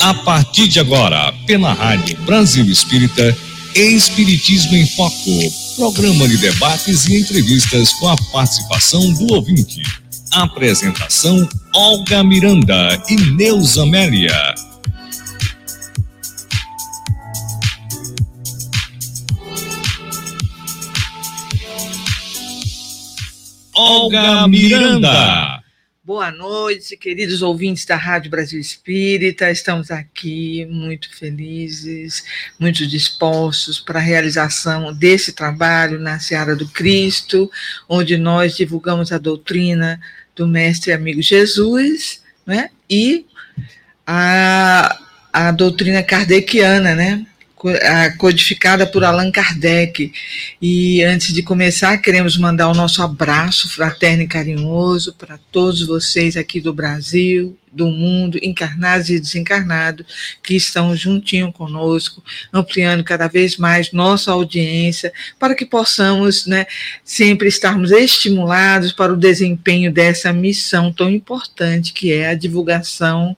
A partir de agora, pela Rádio Brasil Espírita, Espiritismo em Foco, programa de debates e entrevistas com a participação do ouvinte. Apresentação: Olga Miranda e Neuza Amélia. Olga Miranda. Boa noite, queridos ouvintes da Rádio Brasil Espírita. Estamos aqui muito felizes, muito dispostos para a realização desse trabalho na Seara do Cristo, onde nós divulgamos a doutrina do Mestre Amigo Jesus né? e a, a doutrina kardeciana, né? Codificada por Allan Kardec. E antes de começar, queremos mandar o nosso abraço fraterno e carinhoso para todos vocês aqui do Brasil, do mundo, encarnados e desencarnados, que estão juntinho conosco, ampliando cada vez mais nossa audiência, para que possamos né, sempre estarmos estimulados para o desempenho dessa missão tão importante que é a divulgação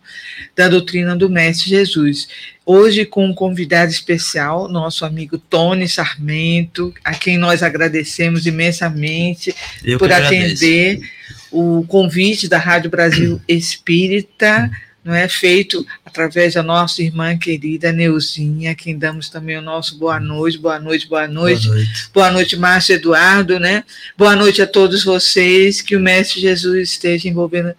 da doutrina do Mestre Jesus. Hoje, com um convidado especial, nosso amigo Tony Sarmento, a quem nós agradecemos imensamente Eu por atender. Agradeço o convite da Rádio Brasil Espírita, não é feito através da nossa irmã querida Neuzinha, a quem damos também o nosso boa noite, boa noite, boa noite. Boa noite, boa noite Márcio Eduardo, né? Boa noite a todos vocês, que o Mestre Jesus esteja envolvendo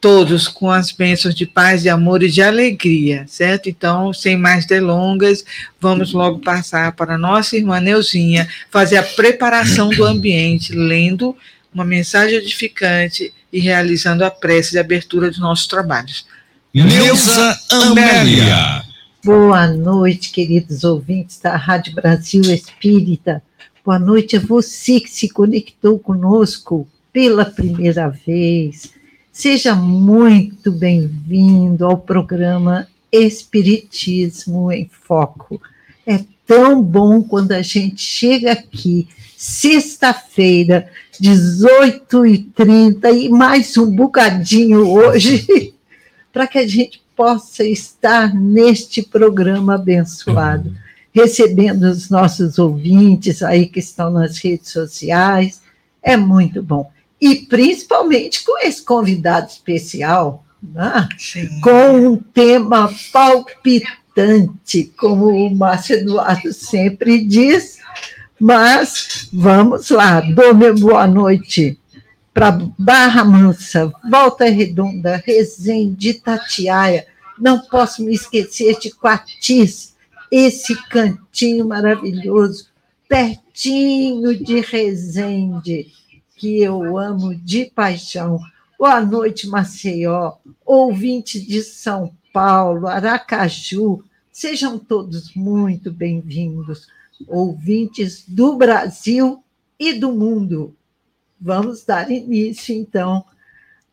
todos com as bênçãos de paz, de amor e de alegria, certo? Então, sem mais delongas, vamos logo passar para a nossa irmã Neuzinha fazer a preparação do ambiente, lendo uma mensagem edificante e realizando a prece de abertura dos nossos trabalhos. Neuza Amélia. Boa noite, queridos ouvintes da Rádio Brasil Espírita. Boa noite a você que se conectou conosco pela primeira vez. Seja muito bem-vindo ao programa Espiritismo em Foco. É tão bom quando a gente chega aqui, sexta-feira, 18h30 e mais um bocadinho hoje, para que a gente possa estar neste programa abençoado, recebendo os nossos ouvintes aí que estão nas redes sociais. É muito bom. E principalmente com esse convidado especial, né? com um tema palpitante, como o Márcio Eduardo sempre diz, mas vamos lá, dou boa noite para Barra Mansa, Volta Redonda, Resende, Itatiaia. Não posso me esquecer de Quatis, esse cantinho maravilhoso, pertinho de Resende, que eu amo de paixão. Boa noite, Maceió, ouvinte de São Paulo, Aracaju, sejam todos muito bem-vindos ouvintes do Brasil e do mundo. Vamos dar início, então,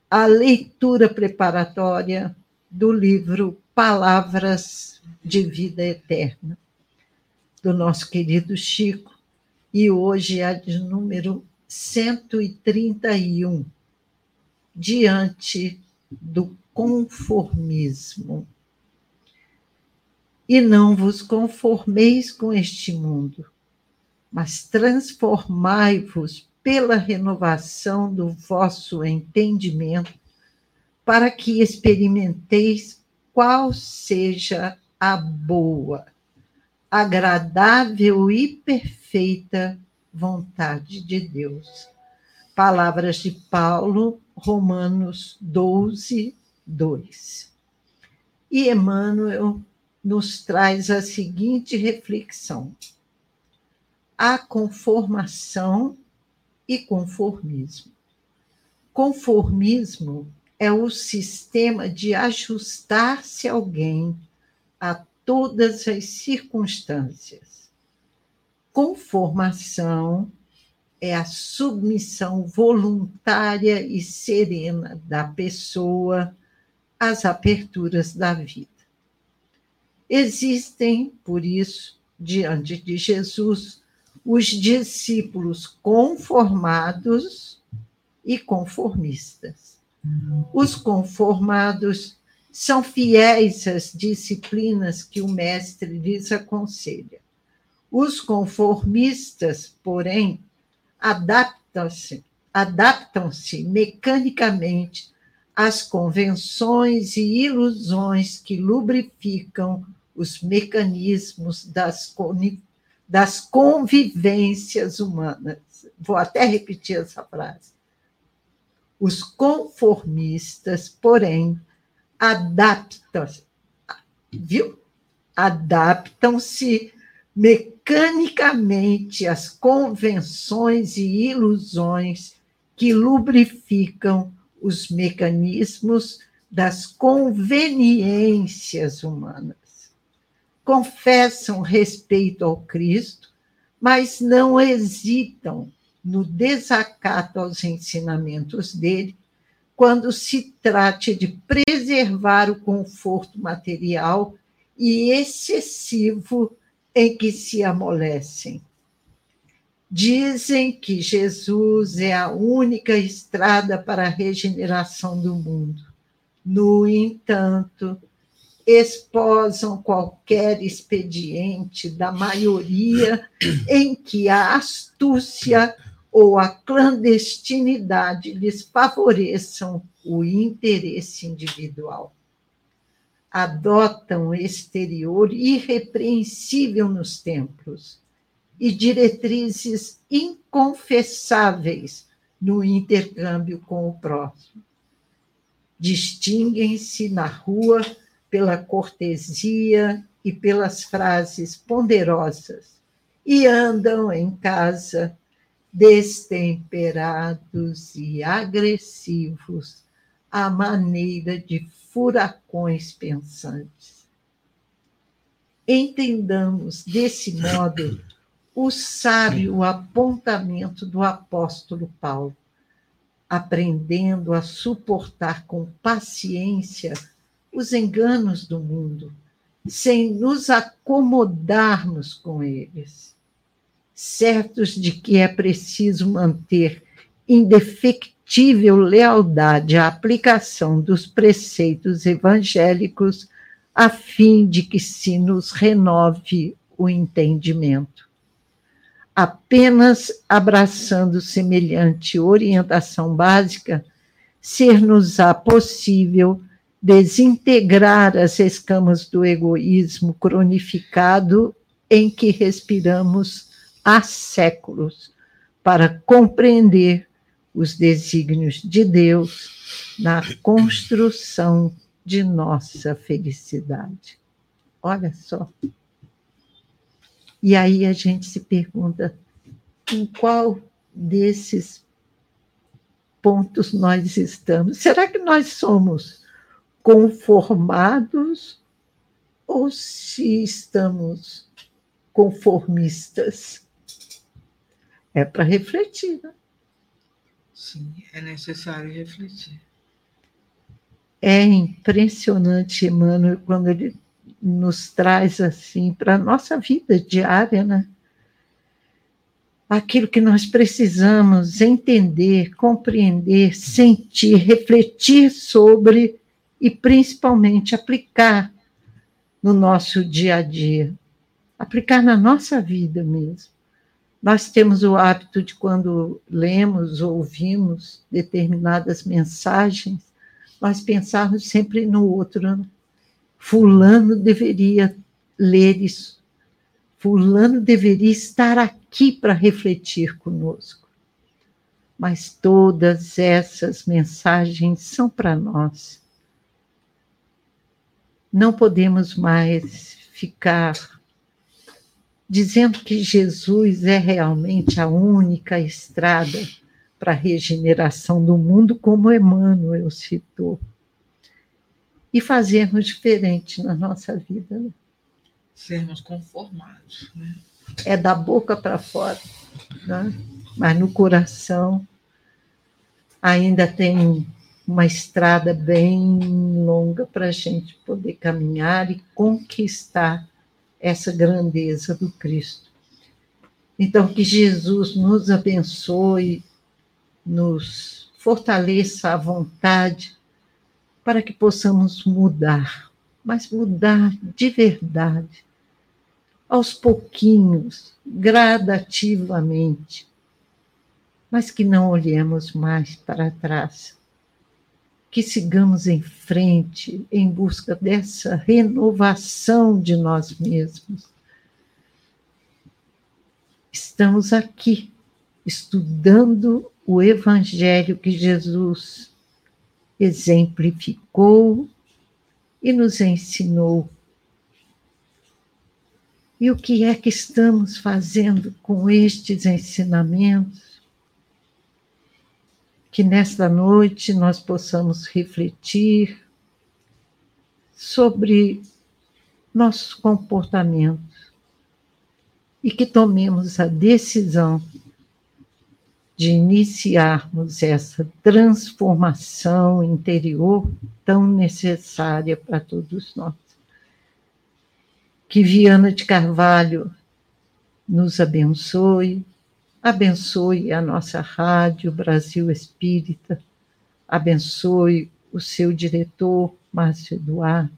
à leitura preparatória do livro Palavras de Vida Eterna, do nosso querido Chico, e hoje é de número 131, diante do conformismo e não vos conformeis com este mundo, mas transformai-vos pela renovação do vosso entendimento, para que experimenteis qual seja a boa, agradável e perfeita vontade de Deus. Palavras de Paulo, Romanos 12, 2. E Emmanuel nos traz a seguinte reflexão: a conformação e conformismo. Conformismo é o sistema de ajustar-se alguém a todas as circunstâncias. Conformação é a submissão voluntária e serena da pessoa às aperturas da vida. Existem, por isso, diante de Jesus, os discípulos conformados e conformistas. Os conformados são fiéis às disciplinas que o mestre lhes aconselha. Os conformistas, porém, adaptam-se adaptam-se mecanicamente às convenções e ilusões que lubrificam os mecanismos das, das convivências humanas. Vou até repetir essa frase. Os conformistas, porém, adaptam-se, viu? Adaptam-se mecanicamente às convenções e ilusões que lubrificam os mecanismos das conveniências humanas. Confessam respeito ao Cristo, mas não hesitam no desacato aos ensinamentos dele quando se trate de preservar o conforto material e excessivo em que se amolecem. Dizem que Jesus é a única estrada para a regeneração do mundo. No entanto, esposam qualquer expediente da maioria em que a astúcia ou a clandestinidade lhes favoreçam o interesse individual adotam exterior irrepreensível nos templos e diretrizes inconfessáveis no intercâmbio com o próximo. Distinguem-se na rua pela cortesia e pelas frases ponderosas e andam em casa destemperados e agressivos à maneira de furacões pensantes. Entendamos desse modo o sábio apontamento do apóstolo Paulo, aprendendo a suportar com paciência os enganos do mundo, sem nos acomodarmos com eles, certos de que é preciso manter indefectível lealdade à aplicação dos preceitos evangélicos, a fim de que se nos renove o entendimento. Apenas abraçando semelhante orientação básica, ser-nos-á possível desintegrar as escamas do egoísmo cronificado em que respiramos há séculos, para compreender os desígnios de Deus na construção de nossa felicidade. Olha só. E aí a gente se pergunta em qual desses pontos nós estamos. Será que nós somos conformados ou se estamos conformistas? É para refletir, né? Sim, é necessário refletir. É impressionante, Emmanuel, quando ele nos traz assim para a nossa vida diária, né? Aquilo que nós precisamos entender, compreender, sentir, refletir sobre e principalmente aplicar no nosso dia a dia, aplicar na nossa vida mesmo. Nós temos o hábito de, quando lemos ou ouvimos determinadas mensagens, nós pensarmos sempre no outro. Né? Fulano deveria ler isso. Fulano deveria estar aqui para refletir conosco. Mas todas essas mensagens são para nós. Não podemos mais ficar dizendo que Jesus é realmente a única estrada para a regeneração do mundo, como Emmanuel citou. E fazermos diferente na nossa vida. Né? Sermos conformados. Né? É da boca para fora, né? mas no coração ainda tem uma estrada bem longa para a gente poder caminhar e conquistar essa grandeza do Cristo. Então, que Jesus nos abençoe, nos fortaleça a vontade para que possamos mudar, mas mudar de verdade, aos pouquinhos, gradativamente, mas que não olhemos mais para trás, que sigamos em frente em busca dessa renovação de nós mesmos. Estamos aqui estudando o evangelho que Jesus exemplificou e nos ensinou. E o que é que estamos fazendo com estes ensinamentos? Que nesta noite nós possamos refletir sobre nossos comportamentos e que tomemos a decisão de iniciarmos essa transformação interior tão necessária para todos nós. Que Viana de Carvalho nos abençoe, abençoe a nossa Rádio Brasil Espírita, abençoe o seu diretor, Márcio Eduardo,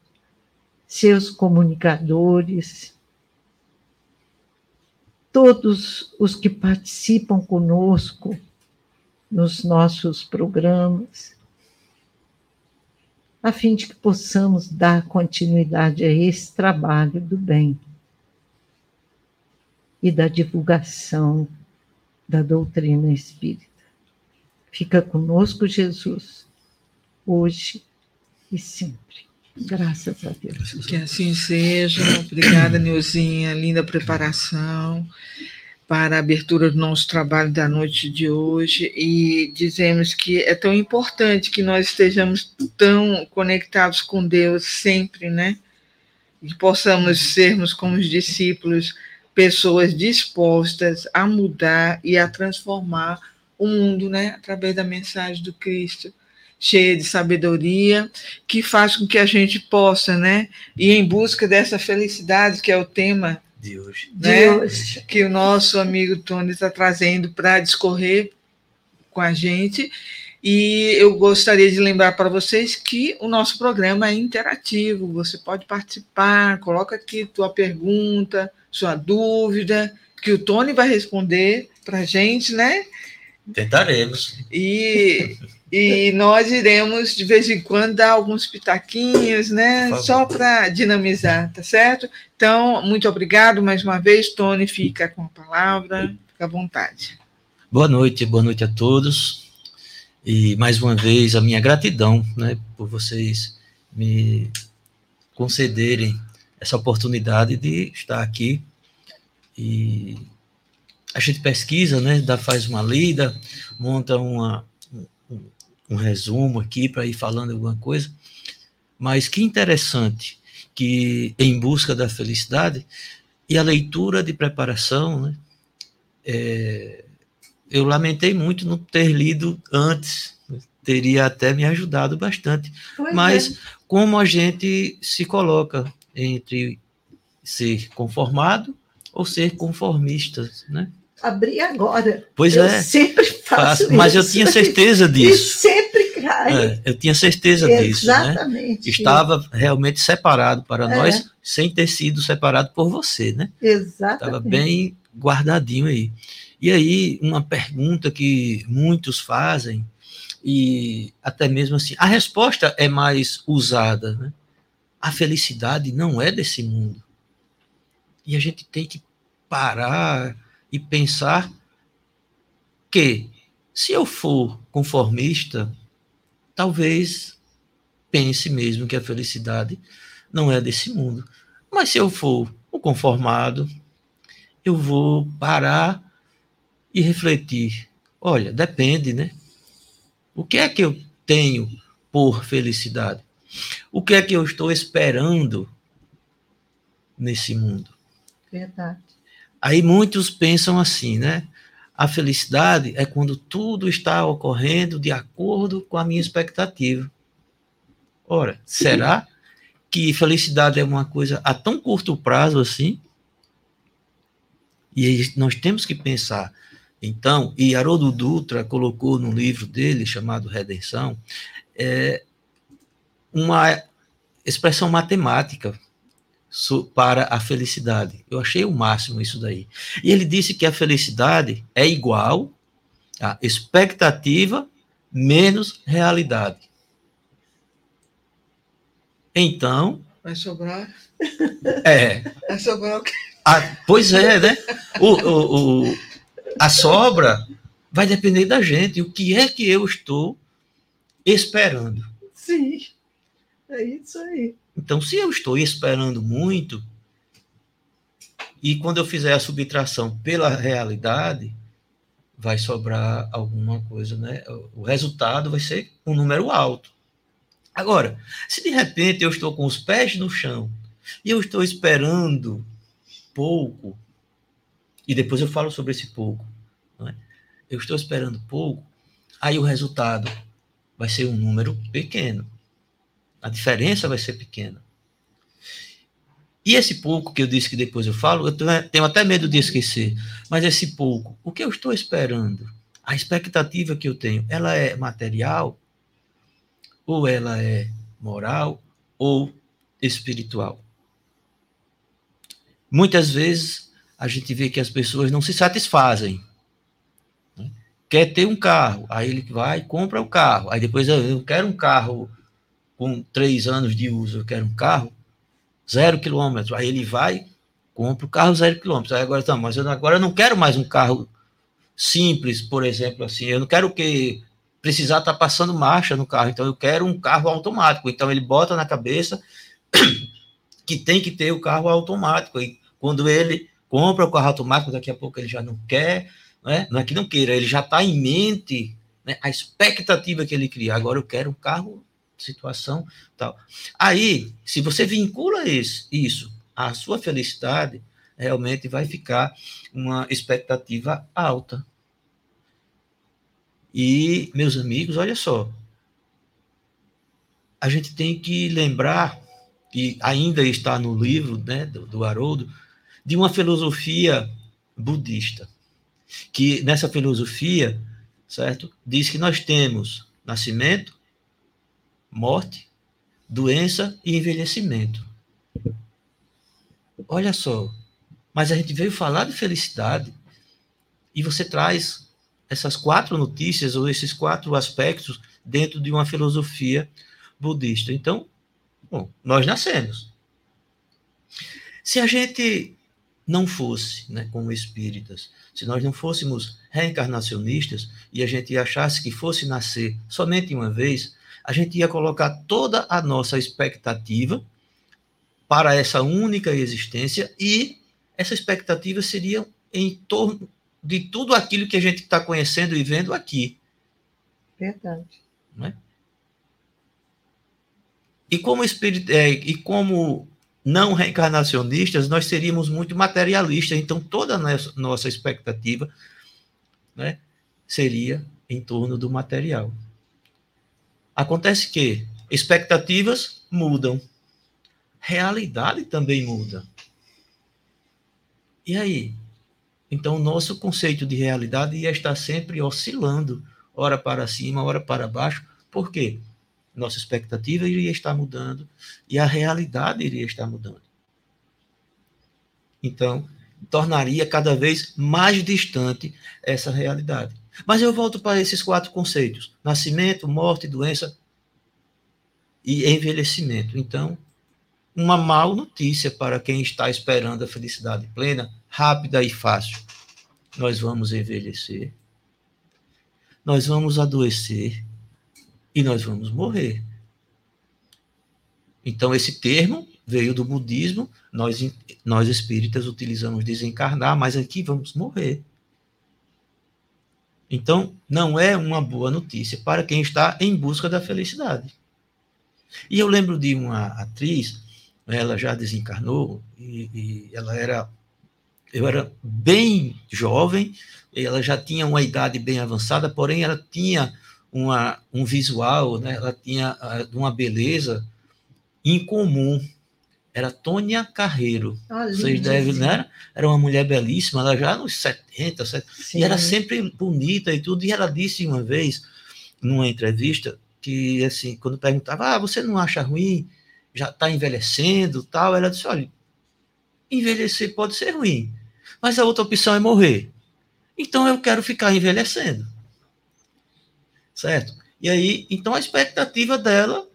seus comunicadores, todos os que participam conosco nos nossos programas, a fim de que possamos dar continuidade a esse trabalho do bem e da divulgação da doutrina espírita. Fica conosco, Jesus, hoje e sempre. Graças a Deus. Que assim seja. Obrigada, Neuzinha. Linda preparação para a abertura do nosso trabalho da noite de hoje e dizemos que é tão importante que nós estejamos tão conectados com Deus sempre, né? E possamos sermos como os discípulos pessoas dispostas a mudar e a transformar o mundo, né, através da mensagem do Cristo, cheia de sabedoria, que faz com que a gente possa, né, ir em busca dessa felicidade que é o tema de hoje, né, de hoje. que o nosso amigo Tony está trazendo para discorrer com a gente. E eu gostaria de lembrar para vocês que o nosso programa é interativo, você pode participar, coloca aqui tua pergunta, sua dúvida, que o Tony vai responder para a gente, né? Tentaremos. E, e nós iremos, de vez em quando, dar alguns pitaquinhos, né? Só para dinamizar, tá certo? Então, muito obrigado mais uma vez. Tony, fica com a palavra, fica à vontade. Boa noite, boa noite a todos. E mais uma vez a minha gratidão, né, por vocês me concederem essa oportunidade de estar aqui. E a gente pesquisa, né, faz uma lida, monta uma, um, um resumo aqui para ir falando alguma coisa, mas que interessante que em busca da felicidade e a leitura de preparação, né, é, eu lamentei muito não ter lido antes, teria até me ajudado bastante, pois mas é. como a gente se coloca entre ser conformado ou ser conformista, né? Abri agora. Pois eu é. Sempre faço, faço Mas eu tinha certeza disso. E sempre cai. É, eu tinha certeza Exatamente. disso. Né? Estava realmente separado para é. nós, sem ter sido separado por você, né? Exatamente. Estava bem guardadinho aí. E aí, uma pergunta que muitos fazem, e até mesmo assim, a resposta é mais usada, né? a felicidade não é desse mundo. E a gente tem que parar e pensar que, se eu for conformista, talvez pense mesmo que a felicidade não é desse mundo. Mas se eu for o conformado, eu vou parar e refletir. Olha, depende, né? O que é que eu tenho por felicidade? O que é que eu estou esperando nesse mundo? Verdade. Aí muitos pensam assim, né? A felicidade é quando tudo está ocorrendo de acordo com a minha expectativa. Ora, será que felicidade é uma coisa a tão curto prazo assim? E nós temos que pensar. Então, e Haroldo Dutra colocou no livro dele, chamado Redenção, é, uma expressão matemática para a felicidade. Eu achei o máximo isso daí. E ele disse que a felicidade é igual a expectativa menos realidade. Então. Vai sobrar. É. Vai sobrar o quê? A, pois é, né? O, o, o, a sobra vai depender da gente. O que é que eu estou esperando? Sim. É isso aí. Então, se eu estou esperando muito, e quando eu fizer a subtração pela realidade, vai sobrar alguma coisa, né? O resultado vai ser um número alto. Agora, se de repente eu estou com os pés no chão e eu estou esperando pouco, e depois eu falo sobre esse pouco, é? eu estou esperando pouco, aí o resultado vai ser um número pequeno. A diferença vai ser pequena. E esse pouco que eu disse que depois eu falo, eu tenho até medo de esquecer. Mas esse pouco, o que eu estou esperando? A expectativa que eu tenho, ela é material? Ou ela é moral? Ou espiritual? Muitas vezes a gente vê que as pessoas não se satisfazem. Né? Quer ter um carro, aí ele vai e compra o carro. Aí depois eu quero um carro com três anos de uso, eu quero um carro zero quilômetro. Aí ele vai, compra o carro zero quilômetro. Aí agora, tá, mas eu agora eu não quero mais um carro simples, por exemplo, assim. Eu não quero que precisar estar tá passando marcha no carro. Então eu quero um carro automático. Então ele bota na cabeça que tem que ter o carro automático. E quando ele compra o carro automático, daqui a pouco ele já não quer, né? não é que não queira, ele já está em mente né? a expectativa que ele cria. Agora eu quero um carro situação tal. Aí, se você vincula isso, isso à sua felicidade, realmente vai ficar uma expectativa alta. E, meus amigos, olha só, a gente tem que lembrar, e ainda está no livro né, do, do Haroldo, de uma filosofia budista, que nessa filosofia, certo, diz que nós temos nascimento, morte, doença e envelhecimento. Olha só, mas a gente veio falar de felicidade e você traz essas quatro notícias ou esses quatro aspectos dentro de uma filosofia budista. Então, bom, nós nascemos. Se a gente não fosse, né, como espíritas, se nós não fôssemos reencarnacionistas e a gente achasse que fosse nascer somente uma vez, a gente ia colocar toda a nossa expectativa para essa única existência e essa expectativa seria em torno de tudo aquilo que a gente está conhecendo e vendo aqui. Verdade. Não é? E como, espírito, é, e como não reencarnacionistas, nós seríamos muito materialistas, então toda nossa, expectativa né, seria em torno do material. Acontece que expectativas mudam, realidade também muda. E aí? Então, o nosso conceito de realidade ia estar sempre oscilando, ora para cima, ora para baixo. Por quê? Nossa expectativa iria estar mudando e a realidade iria estar mudando. Então, tornaria cada vez mais distante essa realidade. Mas eu volto para esses quatro conceitos: nascimento, morte, doença e envelhecimento. Então, uma mal notícia para quem está esperando a felicidade plena, rápida e fácil. Nós vamos envelhecer, nós vamos adoecer e nós vamos morrer. Então, esse termo veio do budismo, nós, nós espíritas utilizamos desencarnar, mas aqui vamos morrer. Então, não é uma boa notícia para quem está em busca da felicidade. E eu lembro de uma atriz, ela já desencarnou, e, e ela era. Eu era bem jovem, ela já tinha uma idade bem avançada, porém ela tinha uma, um visual, né? ela tinha uh, uma beleza incomum. Era Tônia Carreiro. Ah, Vocês devem, né? Era uma mulher belíssima, ela já nos 70, 70 e era sempre bonita e tudo. E ela disse uma vez, numa entrevista, que assim, quando perguntava, ah, você não acha ruim? Já está envelhecendo tal? Ela disse, olha, envelhecer pode ser ruim, mas a outra opção é morrer. Então eu quero ficar envelhecendo. Certo? E aí, então a expectativa dela,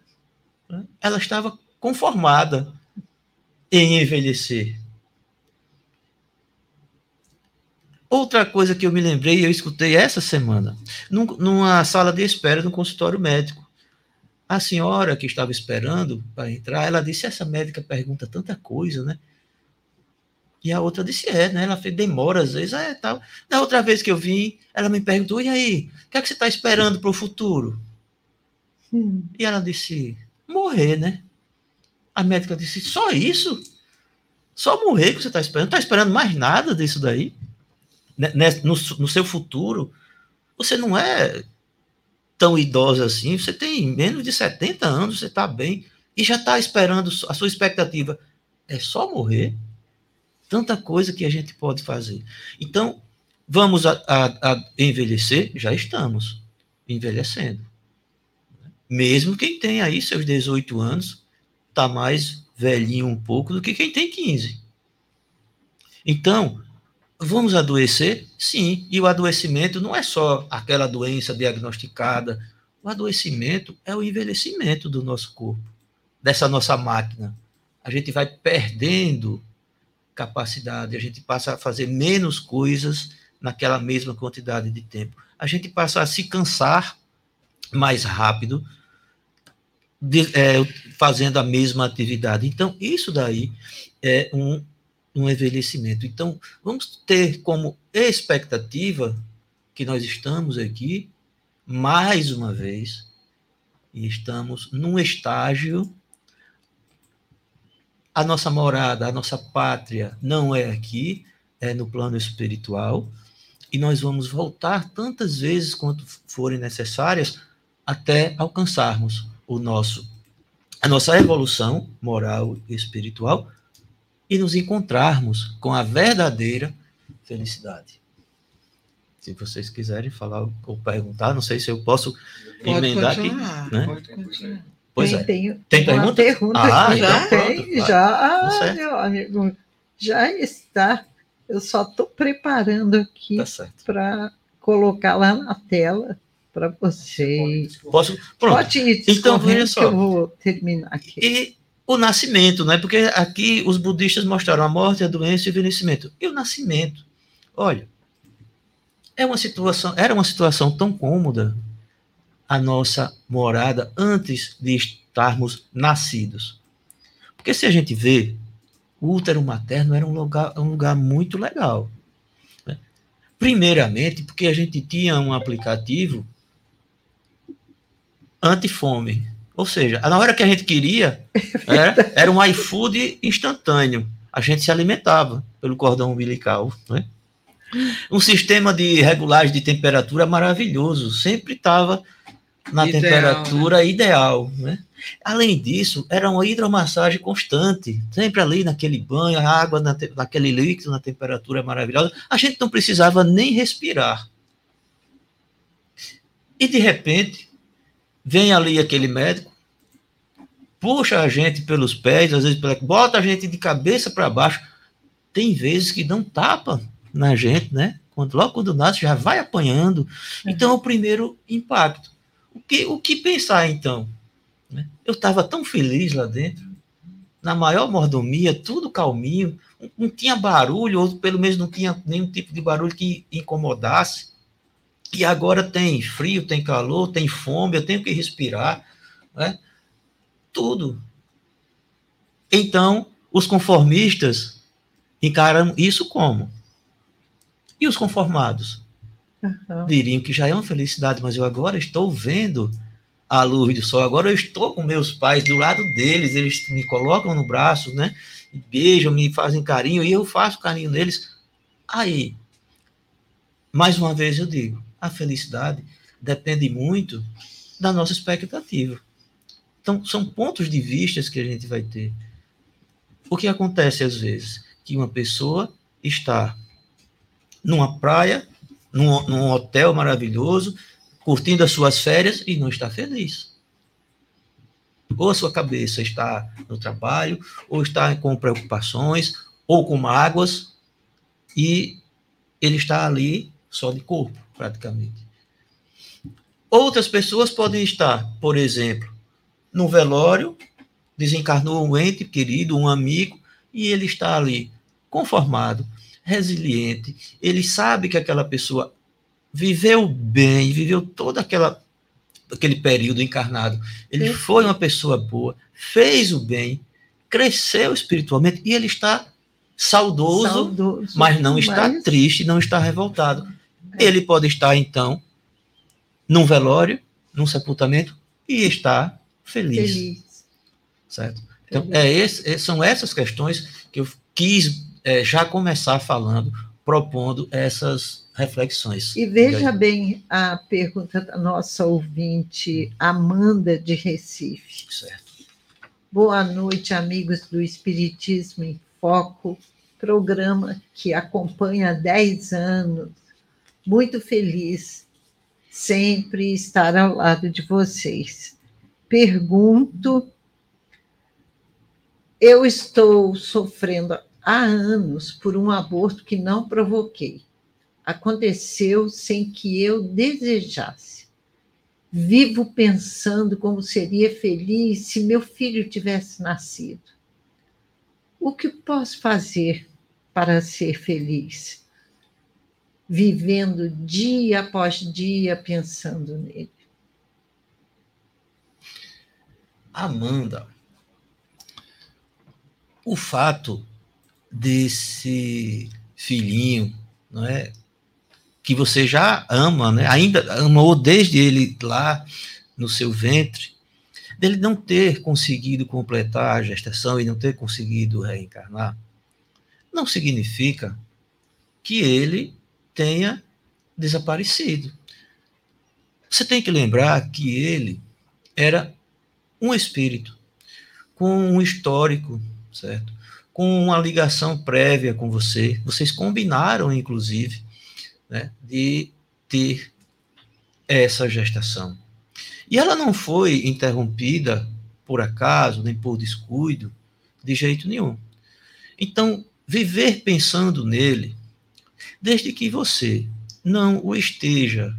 né, ela estava conformada em envelhecer. Outra coisa que eu me lembrei, eu escutei essa semana, num, numa sala de espera no consultório médico. A senhora que estava esperando para entrar, ela disse: essa médica pergunta tanta coisa, né? E a outra disse: é, né? Ela fez demora às vezes, é tal. Da outra vez que eu vim, ela me perguntou: e aí, o que é que você está esperando para o futuro? Hum. E ela disse: morrer, né? A médica disse: só isso? Só morrer que você está esperando? Não está esperando mais nada disso daí? Né, né, no, no seu futuro? Você não é tão idosa assim, você tem menos de 70 anos, você está bem, e já está esperando, a sua expectativa é só morrer? Tanta coisa que a gente pode fazer. Então, vamos a, a, a envelhecer? Já estamos envelhecendo. Mesmo quem tem aí seus 18 anos, está mais velhinho um pouco do que quem tem 15. Então, vamos adoecer? Sim, e o adoecimento não é só aquela doença diagnosticada. O adoecimento é o envelhecimento do nosso corpo, dessa nossa máquina. A gente vai perdendo capacidade, a gente passa a fazer menos coisas naquela mesma quantidade de tempo. A gente passa a se cansar mais rápido, de, é, fazendo a mesma atividade. Então, isso daí é um, um envelhecimento. Então, vamos ter como expectativa que nós estamos aqui, mais uma vez, e estamos num estágio. A nossa morada, a nossa pátria não é aqui, é no plano espiritual, e nós vamos voltar tantas vezes quanto forem necessárias até alcançarmos o nosso a nossa evolução moral e espiritual e nos encontrarmos com a verdadeira felicidade. Se vocês quiserem falar ou perguntar, não sei se eu posso pode emendar aqui. Né? Pode continuar. Pois tem, é. Tem, tem pergunta? pergunta ah, já tem, já. Ah, tá meu amigo, já está. Eu só estou preparando aqui tá para colocar lá na tela para vocês. Posso? Pronto. Pode ir então, veja só. eu vou terminar aqui. E o nascimento, né? Porque aqui os budistas mostraram a morte, a doença e o envelhecimento. E o nascimento? Olha, é uma situação, era uma situação tão cômoda a nossa morada antes de estarmos nascidos. Porque se a gente vê, o útero materno era um lugar, um lugar muito legal. Né? Primeiramente, porque a gente tinha um aplicativo anti-fome. Ou seja, na hora que a gente queria, era, era um iFood instantâneo. A gente se alimentava pelo cordão umbilical. Né? Um sistema de regulagem de temperatura maravilhoso, sempre estava na ideal, temperatura né? ideal. Né? Além disso, era uma hidromassagem constante, sempre ali naquele banho, a água na naquele líquido, na temperatura maravilhosa. A gente não precisava nem respirar. E de repente, Vem ali aquele médico, puxa a gente pelos pés, às vezes bota a gente de cabeça para baixo. Tem vezes que dão tapa na gente, né? Quando, logo quando nasce, já vai apanhando. Então, é o primeiro impacto. O que, o que pensar, então? Né? Eu estava tão feliz lá dentro, na maior mordomia, tudo calminho, não, tinha barulho, ou pelo menos não tinha nenhum tipo de barulho que incomodasse. E agora tem frio, tem calor, tem fome, eu tenho que respirar, né? Tudo. Então, os conformistas encaram isso como? E os conformados? Uhum. diriam que já é uma felicidade, mas eu agora estou vendo a luz do sol, agora eu estou com meus pais do lado deles, eles me colocam no braço, né? Beijam, me fazem carinho e eu faço carinho neles. Aí, mais uma vez eu digo, a felicidade depende muito da nossa expectativa. Então, são pontos de vistas que a gente vai ter. O que acontece às vezes? Que uma pessoa está numa praia, num, num hotel maravilhoso, curtindo as suas férias e não está feliz. Ou a sua cabeça está no trabalho, ou está com preocupações, ou com mágoas, e ele está ali só de corpo, praticamente. Outras pessoas podem estar, por exemplo, no velório, desencarnou um ente querido, um amigo, e ele está ali conformado, resiliente, ele sabe que aquela pessoa viveu bem, viveu todo aquela, aquele período encarnado. Ele Sim. foi uma pessoa boa, fez o bem, cresceu espiritualmente e ele está saudoso, saudoso mas não está mas... triste, não está revoltado. É. Ele pode estar, então, num velório, num sepultamento e estar feliz. feliz. Certo? Então, é esse, é, são essas questões que eu quis é, já começar falando, propondo essas reflexões. E veja bem a pergunta da nossa ouvinte, Amanda de Recife. Certo. Boa noite, amigos do Espiritismo em Foco, programa que acompanha há 10 anos. Muito feliz sempre estar ao lado de vocês. Pergunto, eu estou sofrendo há anos por um aborto que não provoquei. Aconteceu sem que eu desejasse. Vivo pensando como seria feliz se meu filho tivesse nascido. O que posso fazer para ser feliz? Vivendo dia após dia pensando nele. Amanda, o fato desse filhinho, não é? Que você já ama, né? Ainda amou desde ele lá no seu ventre, dele não ter conseguido completar a gestação e não ter conseguido reencarnar, não significa que ele tenha desaparecido. Você tem que lembrar que ele era um espírito com um histórico, certo? Com uma ligação prévia com você. Vocês combinaram, inclusive, né, de ter essa gestação. E ela não foi interrompida por acaso, nem por descuido, de jeito nenhum. Então, viver pensando nele, desde que você não o esteja,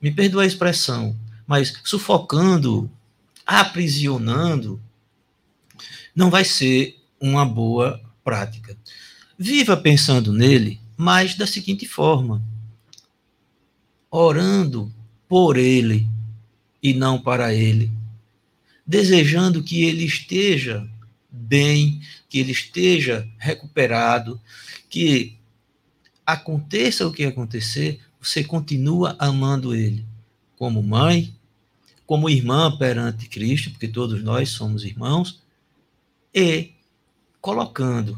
me perdoa a expressão, mas sufocando, aprisionando, não vai ser uma boa prática. Viva pensando nele, mas da seguinte forma: orando por ele e não para ele, desejando que ele esteja bem, que ele esteja recuperado, que aconteça o que acontecer, você continua amando ele como mãe, como irmã perante Cristo, porque todos nós somos irmãos, e colocando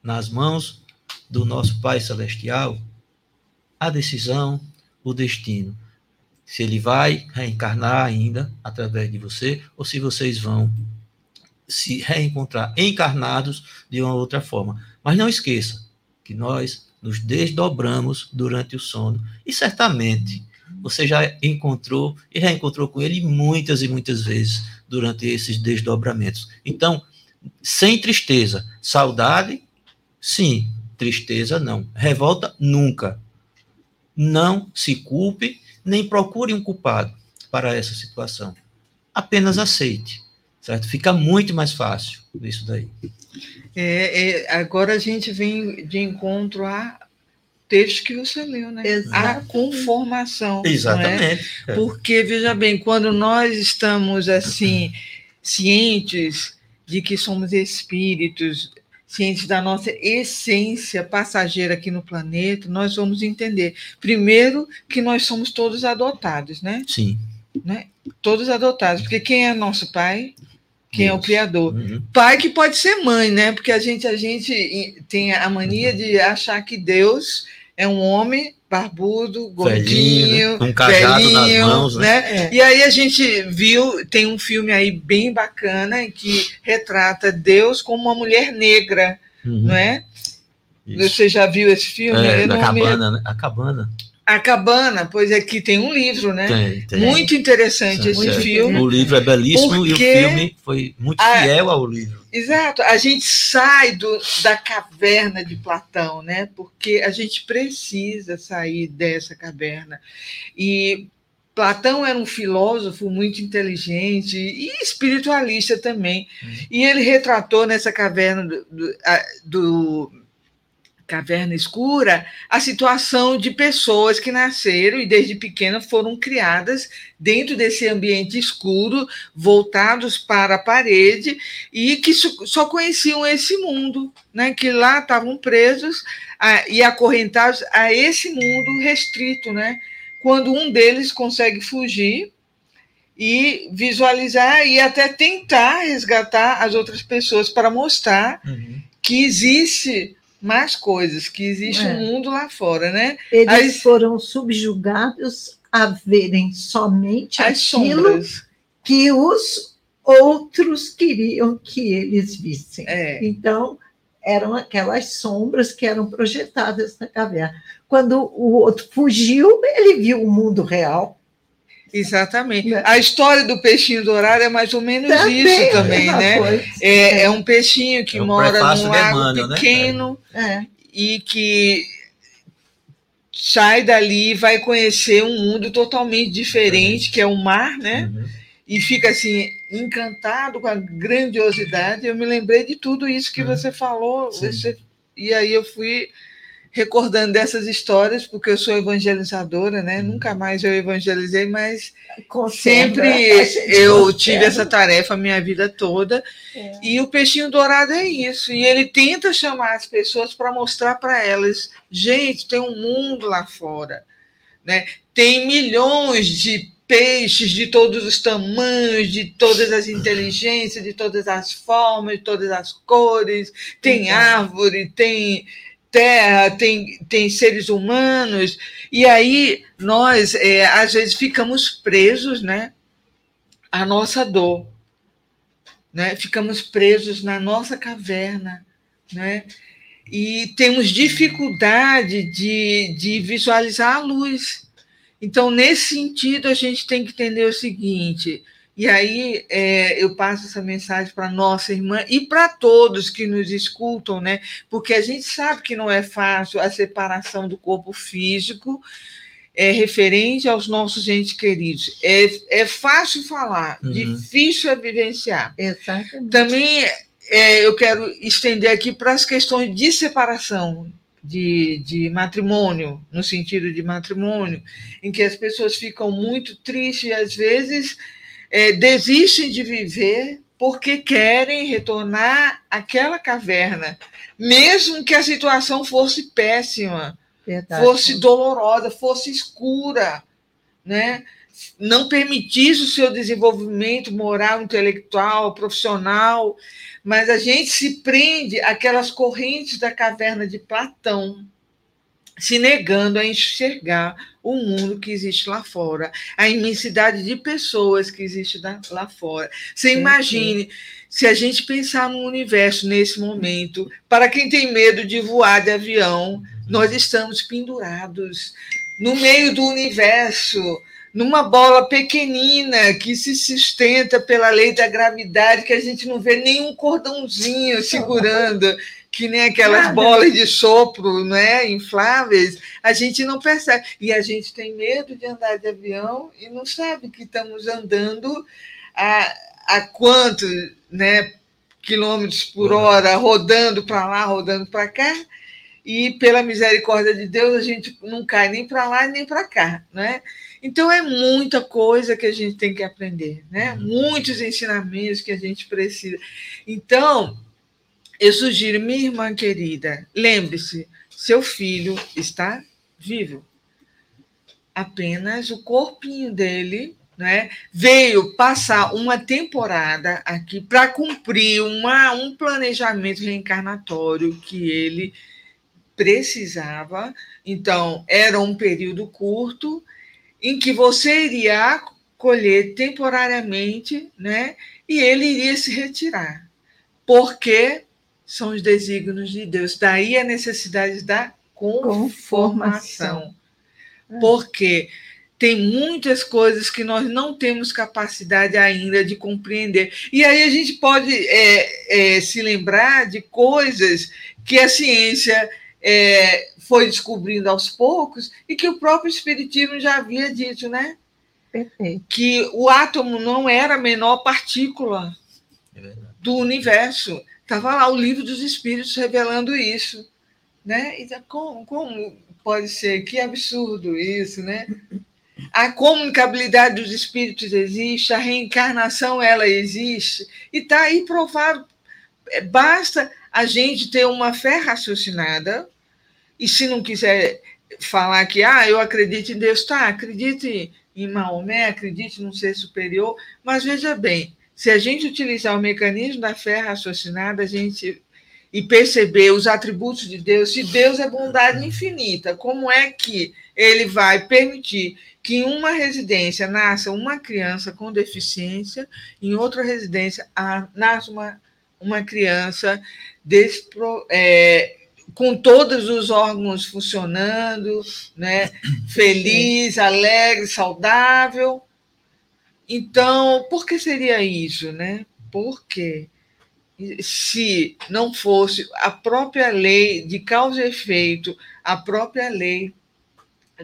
nas mãos do nosso Pai Celestial a decisão, o destino. Se ele vai reencarnar ainda através de você, ou se vocês vão se reencontrar encarnados de uma outra forma. Mas não esqueça que nós nos desdobramos durante o sono e certamente você já encontrou e reencontrou com ele muitas e muitas vezes durante esses desdobramentos. Então, sem tristeza. Saudade, sim. Tristeza, não. Revolta, nunca. Não se culpe, nem procure um culpado para essa situação. Apenas aceite, certo? Fica muito mais fácil isso daí. É, é, agora a gente vem de encontro a texto que você leu, né? Exato. A conformação. É? Exatamente. Né? Porque, veja bem, quando nós estamos assim, cientes de que somos espíritos cientes da nossa essência passageira aqui no planeta, nós vamos entender, primeiro, que nós somos todos adotados, né? Sim. Né? Todos adotados, porque quem é nosso pai? Quem Deus. é o Criador? Uhum. Pai que pode ser mãe, né? Porque a gente, a gente tem a mania de achar que Deus é um homem barbudo, gordinho, velhinho, né? um cajado velhinho, nas mãos, né? É. E aí a gente viu, tem um filme aí bem bacana que retrata Deus como uma mulher negra, Uhum. não é? Isso. Você já viu esse filme? É, da não me- cabana, né? A cabana. A Cabana, pois aqui tem um livro, né? Tem, tem. Muito interessante Sim, esse filme. O livro é belíssimo e o filme foi muito Ah, fiel ao livro. Exato, a gente sai do, da caverna de Platão, né? Porque a gente precisa sair dessa caverna. E Platão era um filósofo muito inteligente e espiritualista também. E ele retratou nessa caverna do, do- a- do caverna escura a situação de pessoas que nasceram e desde pequena foram criadas dentro desse ambiente escuro, voltados para a parede e que só conheciam esse mundo, né? que lá estavam presos a- e acorrentados a esse mundo restrito. Né? Quando um deles consegue fugir e visualizar e até tentar resgatar as outras pessoas para mostrar que existe mais coisas, que existe É. um mundo lá fora, né? Eles Aí- foram subjugados a verem somente As aquilo sombras. que os outros queriam que eles vissem. É. Então, eram aquelas sombras que eram projetadas na caverna. Quando o outro fugiu, ele viu o mundo real. Exatamente. Né? A história do peixinho dourado é mais ou menos Também, isso a também, né? coisa. É, é um peixinho que É o mora num lago Emmanuel, né? pequeno É. e que sai dali e vai conhecer um mundo totalmente diferente, que é o mar, né? Uhum. E fica assim encantado com a grandiosidade. Eu me lembrei de tudo isso que Uhum. você falou, você- e aí eu fui recordando dessas histórias porque eu sou evangelizadora, né? Uhum. Nunca mais eu evangelizei, mas Conserva, Sempre eu conserva. tive essa tarefa a minha vida toda. É. E o peixinho dourado é isso. E ele tenta chamar as pessoas para mostrar para elas: gente, tem um mundo lá fora. Né? Tem milhões de peixes de todos os tamanhos, de todas as inteligências, de todas as formas, de todas as cores. Tem árvore, tem terra, tem, tem seres humanos. E aí nós, é, às vezes, ficamos presos né, à nossa dor. Né? Ficamos presos na nossa caverna. Né? E temos dificuldade de, de visualizar a luz. Então, nesse sentido, a gente tem que entender o seguinte. E aí é, eu passo essa mensagem para nossa irmã e para todos que nos escutam, né? Porque a gente sabe que não é fácil a separação do corpo físico é referente aos nossos entes queridos. É, é fácil falar, Uhum. difícil é vivenciar. Exatamente. Também é, eu quero estender aqui para as questões de separação de, de matrimônio, no sentido de matrimônio, em que as pessoas ficam muito tristes e às vezes é, desistem de viver porque querem retornar àquela caverna, mesmo que a situação fosse péssima Verdade. fosse dolorosa, fosse escura, né? não permitisse o seu desenvolvimento moral, intelectual, profissional, mas a gente se prende àquelas correntes da caverna de Platão, se negando a enxergar o mundo que existe lá fora, a imensidade de pessoas que existe lá fora. Você Sim, imagine se a gente pensar no universo nesse momento, para quem tem medo de voar de avião, nós estamos pendurados no meio do universo, numa bola pequenina que se sustenta pela lei da gravidade, que a gente não vê nenhum cordãozinho segurando, que nem aquelas Nada. bolas de sopro, né, infláveis, a gente não percebe. E a gente tem medo de andar de avião e não sabe que estamos andando a, a quanto, né, quilômetros por hora, rodando para lá, rodando para cá, e pela misericórdia de Deus a gente não cai nem para lá nem para cá, né? Então é muita coisa que a gente tem que aprender, né? Uhum. Muitos ensinamentos que a gente precisa. Então eu sugiro, minha irmã querida, lembre-se, seu filho está vivo. Apenas o corpinho dele né, veio passar uma temporada aqui para cumprir uma, um planejamento reencarnatório que ele precisava. Então, era um período curto em que você iria colher temporariamente, né, e ele iria se retirar, porque são os desígnios de Deus. Daí a necessidade da conformação. Porque tem muitas coisas que nós não temos capacidade ainda de compreender. E aí a gente pode é, é, se lembrar de coisas que a ciência é, foi descobrindo aos poucos e que o próprio Espiritismo já havia dito, né? Perfeito. Que o átomo não era a menor partícula é do universo. Estava lá o livro dos Espíritos revelando isso. Né? E como, como pode ser? Que absurdo isso, né? A comunicabilidade dos espíritos existe, a reencarnação ela existe, e está aí provado. É, basta a gente ter uma fé raciocinada, e se não quiser falar que ah, eu acredito em Deus, tá, acredite em Maomé, acredite num ser superior, mas veja bem, se a gente utilizar o mecanismo da fé raciocinada, a gente e perceber os atributos de Deus, se Deus é bondade infinita, como é que ele vai permitir que em uma residência nasça uma criança com deficiência, em outra residência nasça uma, uma criança despro, é, com todos os órgãos funcionando, né, feliz, alegre, saudável. Então, por que seria isso, né? Porque se não fosse a própria lei de causa e efeito, a própria lei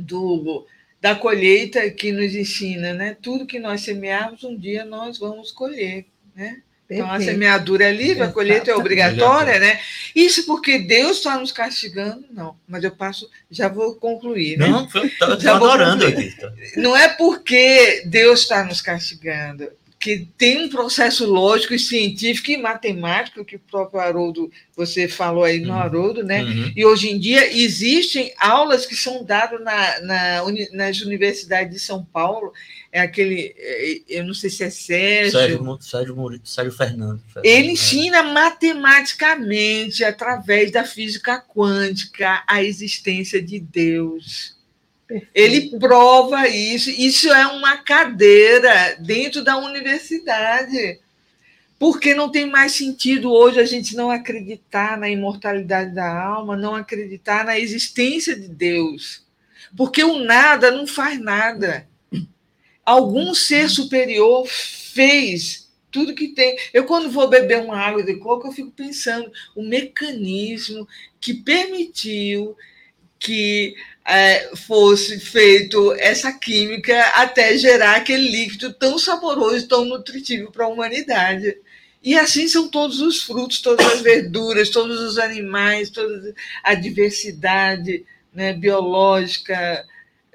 do, da colheita que nos ensina, né? Tudo que nós semearmos, um dia nós vamos colher, né? Então, a semeadura é livre, a colheita é obrigatória, né? Isso porque Deus está nos castigando? Não, mas eu passo, já vou concluir. Né? Não, estou adorando aqui. Não é porque Deus está nos castigando, que tem um processo lógico e científico e matemático, que o próprio Haroldo, você falou aí no uhum. Haroldo, né? Uhum. E hoje em dia existem aulas que são dadas na, na, nas universidades de São Paulo, é aquele, é, eu não sei se é Sérgio. Sérgio, Sérgio, Sérgio Fernando. Ele é. ensina matematicamente, através da física quântica, a existência de Deus. Ele prova isso. Isso é uma cadeira dentro da universidade. Porque não tem mais sentido hoje a gente não acreditar na imortalidade da alma, não acreditar na existência de Deus. Porque o nada não faz nada. Algum ser superior fez tudo que tem. Eu, quando vou beber uma água de coco, eu fico pensando o mecanismo que permitiu que é, fosse feito essa química até gerar aquele líquido tão saboroso, tão nutritivo para a humanidade. E assim são todos os frutos, todas as verduras, todos os animais, toda a diversidade né, biológica,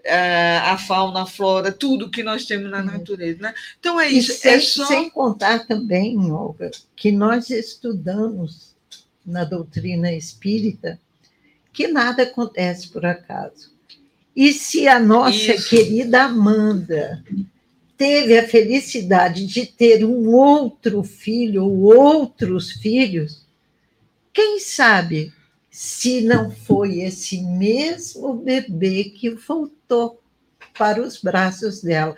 a fauna, a flora, tudo que nós temos na uhum. natureza. Né? Então é isso. Sem, é só... sem contar também, Olga, que nós estudamos na doutrina espírita que nada acontece por acaso. E se a nossa Isso. querida Amanda teve a felicidade de ter um outro filho ou outros filhos, quem sabe se não foi esse mesmo bebê que voltou para os braços dela.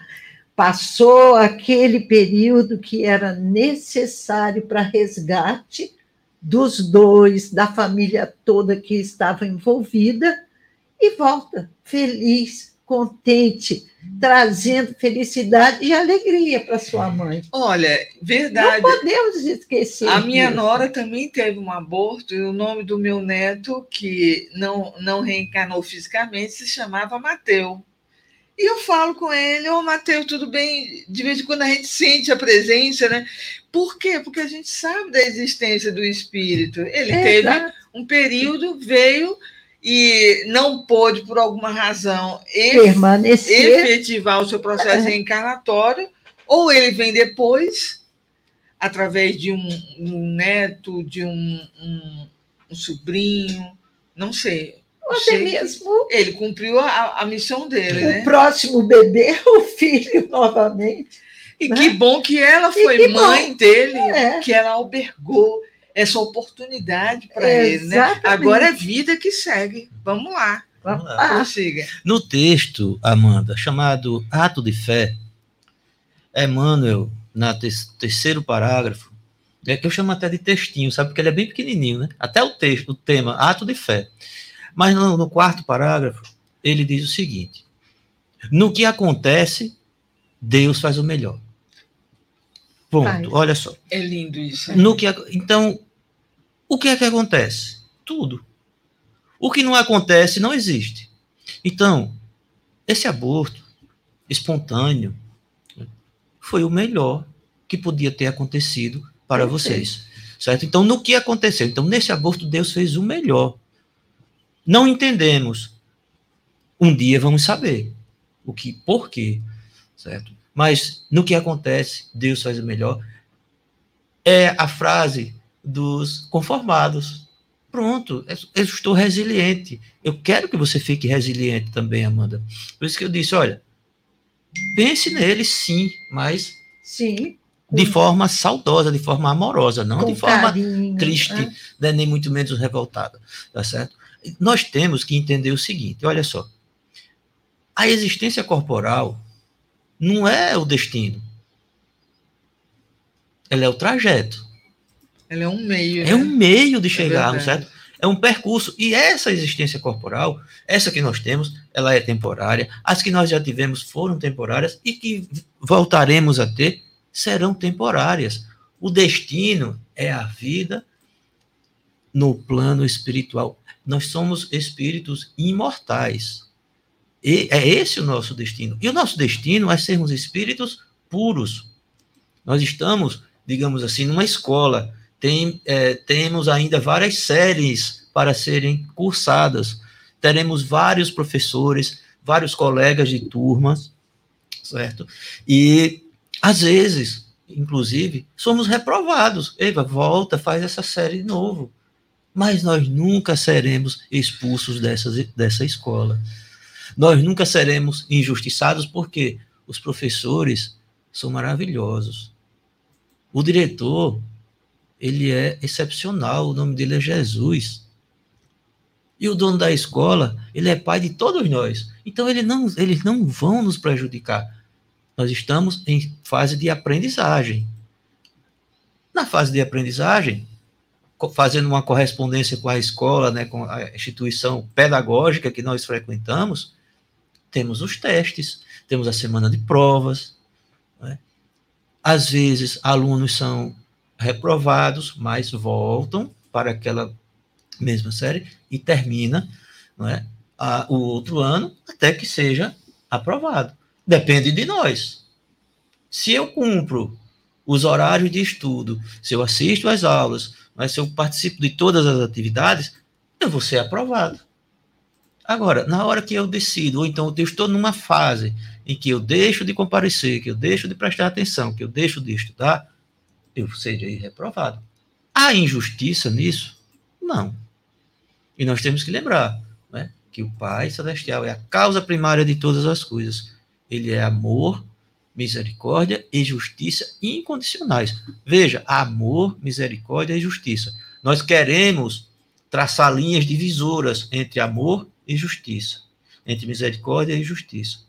Passou aquele período que era necessário para resgate dos dois, da família toda que estava envolvida, e volta feliz, contente, trazendo felicidade e alegria para sua mãe. Olha, verdade. Não podemos esquecer. A minha nora também teve um aborto, e o nome do meu neto, que não, não reencarnou fisicamente, se chamava Mateu. E eu falo com ele, ô oh, Mateus, tudo bem? De vez em quando a gente sente a presença, né? Por quê? Porque a gente sabe da existência do espírito. Ele é, teve exato. um período, veio e não pôde, por alguma razão, Permanecer. efetivar o seu processo é. reencarnatório, ou ele vem depois, através de um, um neto, de um, um, um, sobrinho, não sei. Ou até mesmo. Ele cumpriu a, a missão dele, o né? Próximo bebê, o filho, novamente. E né? que bom que ela foi mãe bom. dele, é. que ela albergou essa oportunidade para ele, né? Agora é vida que segue. Vamos lá. Vamos lá. No texto, Amanda, chamado Ato de Fé, Emmanuel, na te terceiro parágrafo, é que eu chamo até de textinho, sabe? Porque ele é bem pequenininho, né? Até o texto, o tema, Ato de Fé. Mas no, no quarto parágrafo, ele diz o seguinte: No que acontece, Deus faz o melhor. Ponto. Ai, olha só. É lindo isso. No que, então, o que é que acontece? Tudo. O que não acontece não existe. Então, esse aborto espontâneo foi o melhor que podia ter acontecido para vocês. Certo? Então, no que aconteceu? Então, nesse aborto, Deus fez o melhor. Não entendemos. Um dia vamos saber o que, por quê, certo? Mas no que acontece, Deus faz o melhor. É a frase dos conformados. Pronto, eu estou resiliente. Eu quero que você fique resiliente também, Amanda. Por isso que eu disse, olha, pense nele sim, mas sim, de forma saudosa, de forma amorosa, não de forma carinho, triste, né? Né? nem muito menos revoltada, tá certo? Nós temos que entender o seguinte, olha só, a existência corporal não é o destino, ela é o trajeto. Ela é um meio. É né? um meio de chegar, é certo? É um percurso. E essa existência corporal, essa que nós temos, ela é temporária. As que nós já tivemos foram temporárias e que voltaremos a ter serão temporárias. O destino é a vida no plano espiritual. Nós somos espíritos imortais. E é esse o nosso destino. E o nosso destino é sermos espíritos puros. Nós estamos, digamos assim, numa escola tem, é, temos ainda várias séries para serem cursadas. Teremos vários professores, vários colegas de turmas, certo? E, às vezes, inclusive, somos reprovados. Eva, volta, faz essa série de novo. Mas nós nunca seremos expulsos dessa, dessa escola. Nós nunca seremos injustiçados porque os professores são maravilhosos. O diretor ele é excepcional, o nome dele é Jesus. E o dono da escola, ele é pai de todos nós. Então ele não, eles não vão nos prejudicar. Nós estamos em fase de aprendizagem. Na fase de aprendizagem, fazendo uma correspondência com a escola, né, com a instituição pedagógica que nós frequentamos, temos os testes, temos a semana de provas. Né? Às vezes, alunos são reprovados, mas voltam para aquela mesma série e termina é, a, o outro ano até que seja aprovado. Depende de nós. Se eu cumpro os horários de estudo, se eu assisto às aulas, mas se eu participo de todas as atividades, eu vou ser aprovado. Agora, na hora que eu decido, ou então eu estou numa fase em que eu deixo de comparecer, que eu deixo de prestar atenção, que eu deixo de estudar, eu serei reprovado. Há injustiça nisso? Não. E nós temos que lembrar né, que o Pai Celestial é a causa primária de todas as coisas. Ele é amor, misericórdia e justiça incondicionais. Veja, amor, misericórdia e justiça. Nós queremos traçar linhas divisoras entre amor e justiça, entre misericórdia e justiça.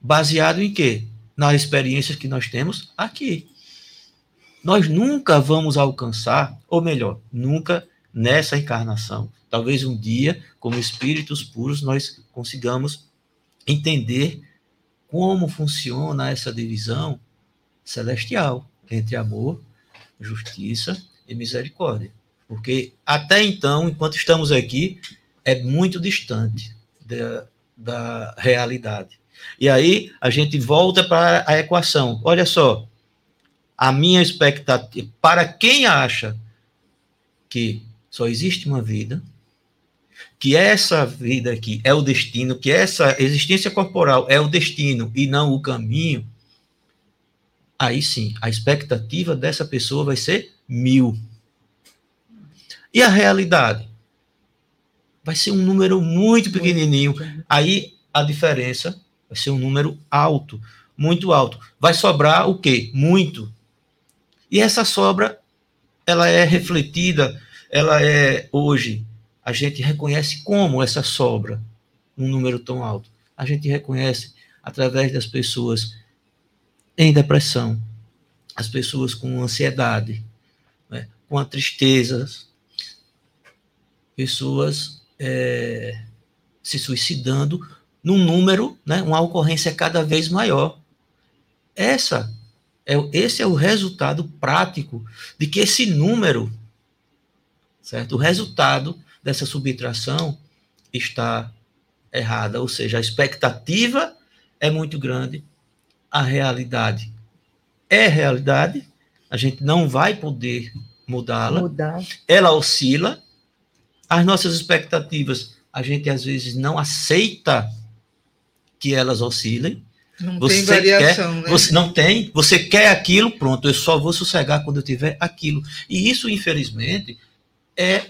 Baseado em quê? Nas experiências que nós temos aqui nós nunca vamos alcançar, ou melhor, nunca nessa encarnação. Talvez um dia, como espíritos puros, nós consigamos entender como funciona essa divisão celestial entre amor, justiça e misericórdia. Porque até então, enquanto estamos aqui, é muito distante da, da realidade. E aí a gente volta para a equação. Olha só, a minha expectativa, para quem acha que só existe uma vida, que essa vida aqui é o destino, que essa existência corporal é o destino e não o caminho, aí sim, a expectativa dessa pessoa vai ser mil. E a realidade? Vai ser um número muito pequenininho. Aí a diferença vai ser um número alto, muito alto. Vai sobrar o quê? Muito. E essa sobra, ela é refletida, ela é hoje, a gente reconhece como essa sobra, um número tão alto. A gente reconhece através das pessoas em depressão, as pessoas com ansiedade, né, com a tristeza, pessoas é, se suicidando num número, né, uma ocorrência cada vez maior. Essa é, esse é o resultado prático de que esse número, certo? O resultado dessa subtração está errada, ou seja, a expectativa é muito grande, a realidade é realidade, a gente não vai poder mudá-la. Mudar. Ela oscila, as nossas expectativas, a gente às vezes não aceita que elas oscilem. Não Você tem variação, quer, né? Você não tem, você quer aquilo, pronto, eu só vou sossegar quando eu tiver aquilo. E isso, infelizmente, é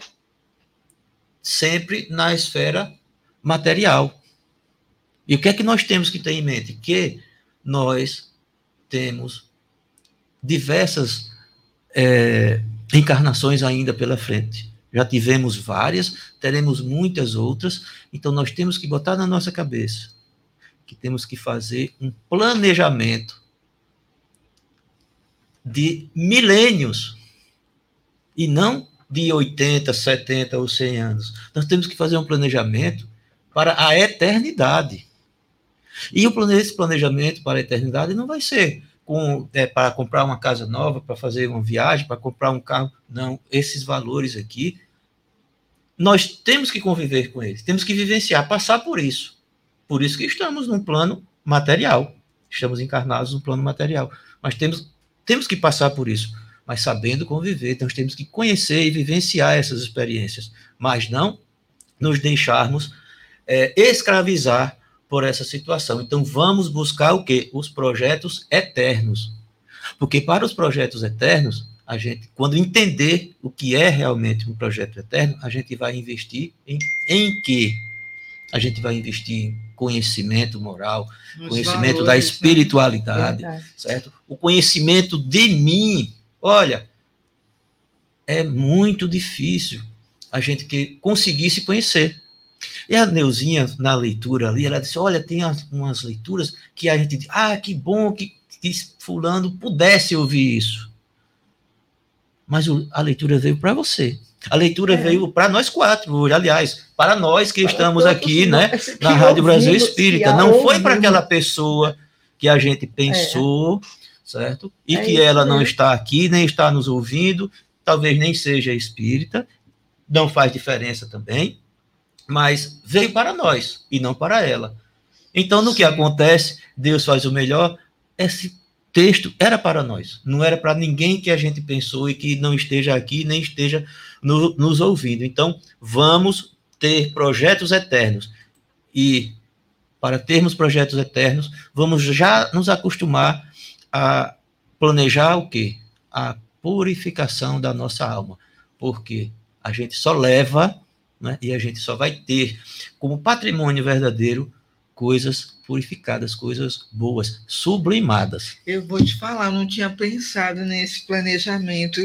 sempre na esfera material. E o que é que nós temos que ter em mente? Que nós temos diversas é, encarnações ainda pela frente. Já tivemos várias, teremos muitas outras, então nós temos que botar na nossa cabeça que temos que fazer um planejamento de milênios e não de 80, 70 ou 100 anos. Nós temos que fazer um planejamento para a eternidade. E esse planejamento para a eternidade não vai ser com, é, para comprar uma casa nova, para fazer uma viagem, para comprar um carro. Não, esses valores aqui, nós temos que conviver com eles, temos que vivenciar, passar por isso. Por isso que estamos num plano material. Estamos encarnados no plano material. Mas temos, temos que passar por isso. Mas sabendo conviver, nós temos que conhecer e vivenciar essas experiências. Mas não nos deixarmos é, escravizar por essa situação. Então vamos buscar o quê? Os projetos eternos. Porque para os projetos eternos, a gente, quando entender o que é realmente um projeto eterno, a gente vai investir em, em quê? A gente vai investir em conhecimento moral, Nos conhecimento da valores, né? espiritualidade, Verdade. certo? O conhecimento de mim. Olha, é muito difícil a gente que conseguir se conhecer. E a Neuzinha, na leitura ali, ela disse: Olha, tem as- umas leituras que a gente diz, ah, que bom que, que Fulano pudesse ouvir isso. Mas o- a leitura veio para você. A leitura É. veio para nós quatro hoje, aliás, para nós que Para estamos aqui, né? na Rádio Brasil ouvimos, Espírita. que a Não foi para ouvimos. aquela pessoa que a gente pensou, certo? E É que isso ela não está aqui, nem está nos ouvindo, talvez nem seja espírita, não faz diferença também, mas veio para nós e não para ela. Então, no que acontece, Deus faz o melhor. Esse texto era para nós, não era para ninguém que a gente pensou e que não esteja aqui, nem esteja no- nos ouvindo. Então, vamos ter projetos eternos. E para termos projetos eternos, vamos já nos acostumar a planejar o quê? A purificação da nossa alma. Porque a gente só leva, né, e a gente só vai ter como patrimônio verdadeiro coisas purificadas, coisas boas, sublimadas. Eu vou te falar, eu não tinha pensado nesse planejamento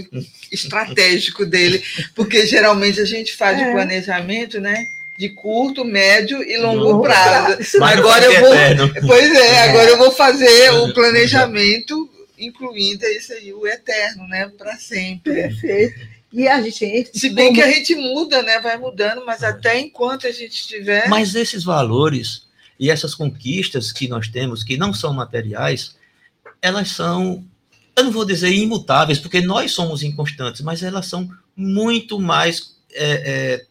estratégico dele, porque geralmente a gente faz É. o planejamento, né? De curto, médio e longo Longo prazo. Mas não Agora eu vou- eterno. Pois é, agora eu vou fazer o planejamento, incluindo isso aí, o eterno, né? Para sempre. Perfeito. E a gente. Se bem como- que a gente muda, né? Vai mudando, mas até enquanto a gente estiver. Mas esses valores e essas conquistas que nós temos, que não são materiais, elas são, eu não vou dizer imutáveis, porque nós somos inconstantes, mas elas são muito mais é, é,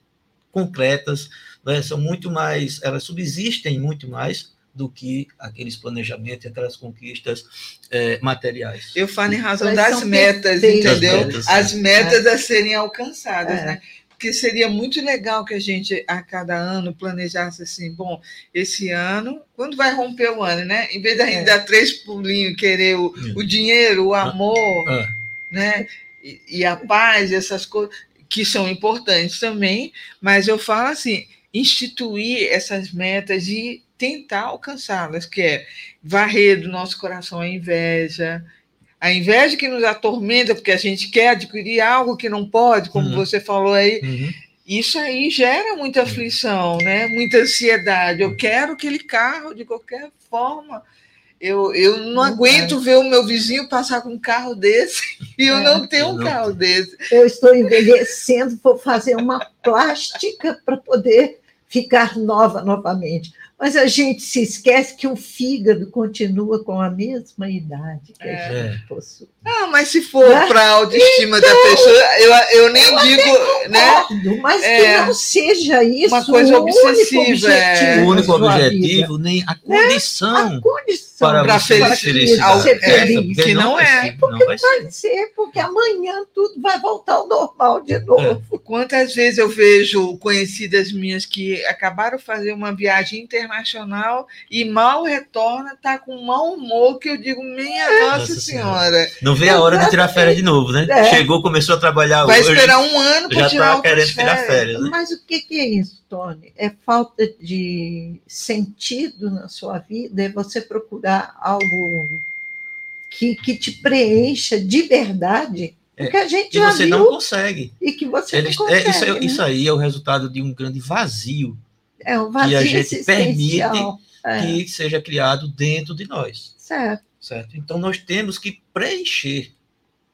concretas, né? são muito mais, elas subsistem muito mais do que aqueles planejamentos e aquelas conquistas é, materiais. Eu falo em razão Elas das metas, entendeu? Das metas, As metas a serem alcançadas, É. né? porque seria muito legal que a gente, a cada ano, planejasse assim, bom, esse ano, quando vai romper o ano, né? Em vez da gente é. dar três pulinhos e querer o, o dinheiro, o ah. amor, ah. né? E, e a paz, essas coisas, que são importantes também, mas eu falo assim, instituir essas metas e tentar alcançá-las, que é varrer do nosso coração a inveja, a inveja que nos atormenta porque a gente quer adquirir algo que não pode, como uhum. você falou aí, uhum. isso aí gera muita aflição, né? muita ansiedade. Eu quero aquele carro de qualquer forma. Eu, eu não, aguento é. ver o meu vizinho passar com um carro desse e eu é, não tenho um carro desse. Eu estou envelhecendo, vou fazer uma plástica para poder ficar nova novamente. Mas a gente se esquece que o fígado continua com a mesma idade que é. a gente possui. Ah, mas se for né? para a autoestima então, da pessoa, eu, eu nem eu digo, concordo, né? Mas é, que não seja isso uma coisa obsessiva. É. O único objetivo, nem a condição. Né? A condição para, para feliz, feliz, ao, ser feliz. É, que não, não é. Porque não vai, vai ser. ser. porque amanhã tudo vai voltar ao normal de novo. É. Quantas vezes eu vejo conhecidas minhas que acabaram de fazer uma viagem internacional e mal retorna, tá com mau humor, que eu digo, minha é. Nossa, Nossa senhora. senhora. Não vê a hora de tirar férias de novo, né? É. Chegou, começou a trabalhar Vai hoje, esperar um ano para tirar tá querendo férias. tirar férias. Né? Mas o que, que é isso, Tony? É falta de sentido na sua vida? É você procurar algo que, que te preencha de verdade? Porque a gente já você não consegue. E que você Eles, não consegue. É, isso, né? isso, aí é o resultado de um grande vazio. É um vazio que a gente permite é. que seja criado dentro de nós. Certo. certo. Então nós temos que preencher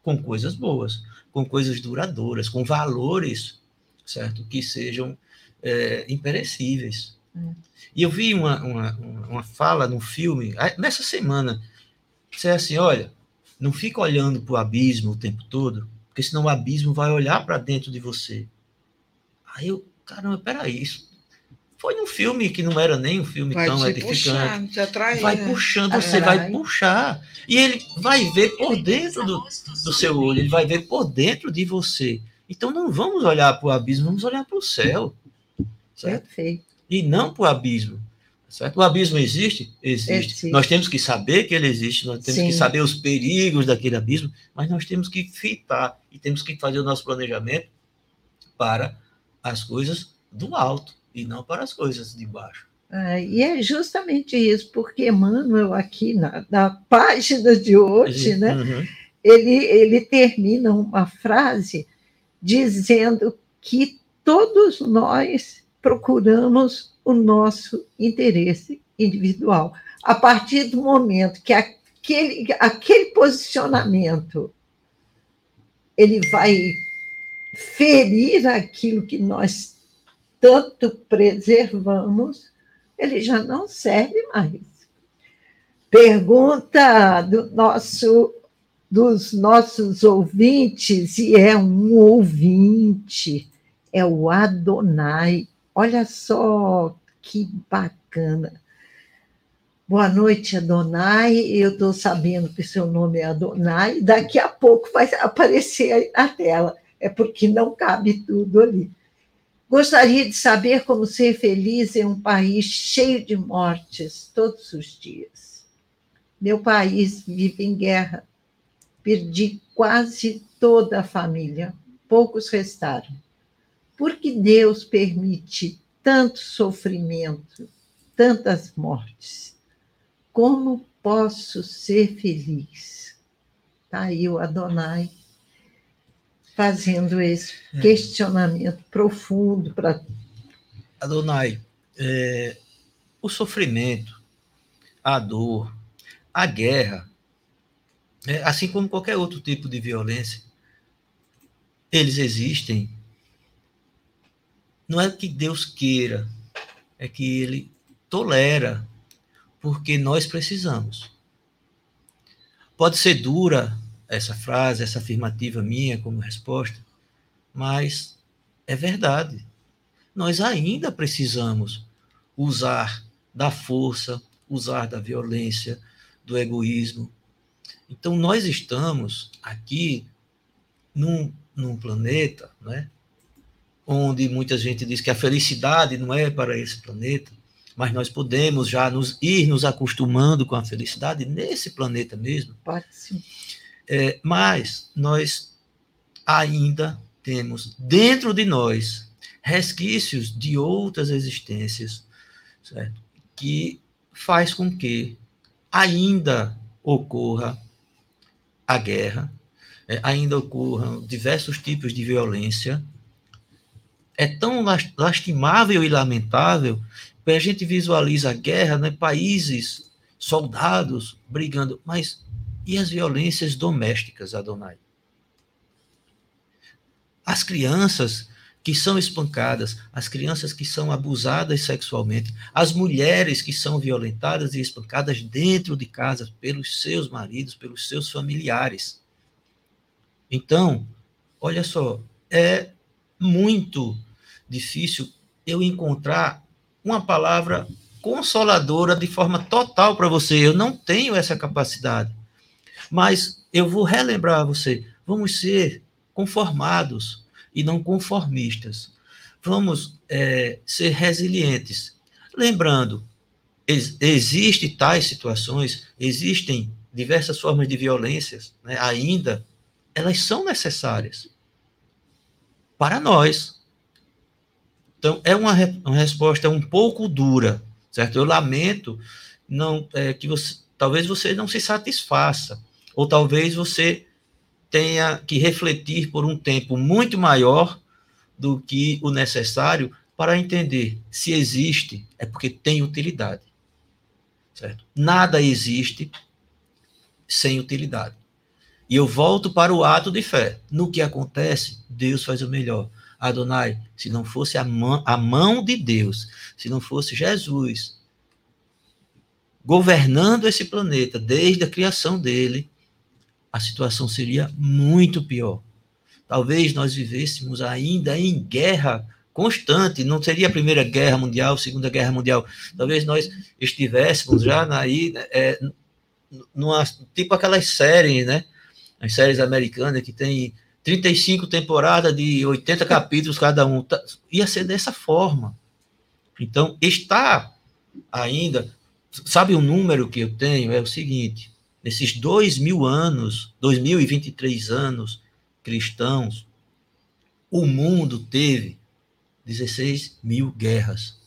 com coisas boas, com coisas duradouras, com valores, certo, que sejam é, imperecíveis. É. E eu vi uma, uma, uma fala no filme nessa semana, que é assim, olha, não fica olhando para o abismo o tempo todo, porque senão o abismo vai olhar para dentro de você. Aí eu, caramba, peraí, isso foi num filme que não era nem um filme vai tão edificante. Puxar, atrai, vai né? puxando, você vai puxar. E ele vai ver por dentro do, do seu olho, ele vai ver por dentro de você. Então não vamos olhar para o abismo, vamos olhar para o céu. Certo? Perfeito. E não para o abismo. Certo? O abismo existe? existe? existe? Nós temos que saber que ele existe, nós temos Sim. que saber os perigos daquele abismo, mas nós temos que fitar e temos que fazer o nosso planejamento para as coisas do alto e não para as coisas de baixo. É, e é justamente isso, porque Emmanuel, aqui na, na página de hoje, né, uhum. ele, ele termina uma frase dizendo que todos nós procuramos o nosso interesse individual. A partir do momento que aquele, aquele posicionamento ele vai ferir aquilo que nós tanto preservamos, ele já não serve mais. Pergunta do nosso, dos nossos ouvintes, e é um ouvinte, é o Adonai. Olha só que bacana. Boa noite, Adonai. Eu estou sabendo que seu nome é Adonai. Daqui a pouco vai aparecer na tela. É porque não cabe tudo ali. Gostaria de saber como ser feliz em um país cheio de mortes todos os dias. Meu país vive em guerra. Perdi quase toda a família. Poucos restaram. Por que Deus permite tanto sofrimento, tantas mortes? Como posso ser feliz? Está aí o Adonai fazendo esse é. questionamento profundo para. Adonai, é, o sofrimento, a dor, a guerra, é, assim como qualquer outro tipo de violência, eles existem não é que Deus queira, é que ele tolera, porque nós precisamos. Pode ser dura essa frase, essa afirmativa minha como resposta, mas é verdade. Nós ainda precisamos usar da força, usar da violência, do egoísmo. Então, nós estamos aqui num, num planeta, né, onde muita gente diz que a felicidade não é para esse planeta, mas nós podemos já nos ir nos acostumando com a felicidade nesse planeta mesmo. Pode sim. É, mas nós ainda temos dentro de nós resquícios de outras existências, certo? que faz com que ainda ocorra a guerra, é, ainda ocorram diversos tipos de violência. É tão lastimável e lamentável a gente visualiza a guerra, né, países, soldados brigando, mas e as violências domésticas, Adonai? As crianças que são espancadas, as crianças que são abusadas sexualmente, as mulheres que são violentadas e espancadas dentro de casa pelos seus maridos, pelos seus familiares. Então, olha só, é muito difícil eu encontrar uma palavra consoladora de forma total para você. Eu não tenho essa capacidade. Mas eu vou relembrar a você: vamos ser conformados e não conformistas. Vamos é, ser resilientes. Lembrando, ex existem tais situações, existem diversas formas de violências né, ainda elas são necessárias para nós. Então, é uma, uma resposta um pouco dura, certo? Eu lamento não é, que você, talvez você não se satisfaça, ou talvez você tenha que refletir por um tempo muito maior do que o necessário para entender se existe, é porque tem utilidade. Certo? Nada existe sem utilidade. E eu volto para o ato de fé. No que acontece, Deus faz o melhor. Adonai, se não fosse a mão, a mão de Deus, se não fosse Jesus governando esse planeta desde a criação dele, a situação seria muito pior. Talvez nós vivêssemos ainda em guerra constante, não seria a Primeira Guerra Mundial, Segunda Guerra Mundial. Talvez nós estivéssemos já aí, é, numa, tipo aquelas séries, né? As séries americanas que tem 35 temporadas de 80 capítulos cada um, tá, ia ser dessa forma. Então, está ainda, sabe o número que eu tenho? É o seguinte, nesses dois mil anos, 2023 anos cristãos, o mundo teve 16 mil guerras.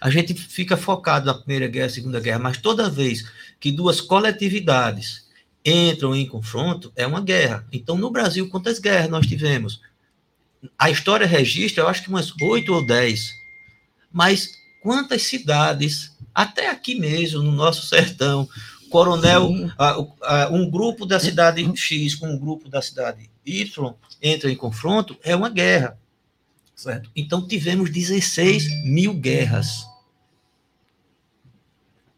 A gente fica focado na Primeira Guerra, Segunda Guerra, mas toda vez que duas coletividades entram em confronto, é uma guerra. Então, no Brasil, quantas guerras nós tivemos? A história registra, eu acho que umas oito ou dez. Mas quantas cidades, até aqui mesmo, no nosso sertão, coronel, um grupo da cidade X com um grupo da cidade Y entra em confronto, é uma guerra. Certo? Então, tivemos 16 mil guerras.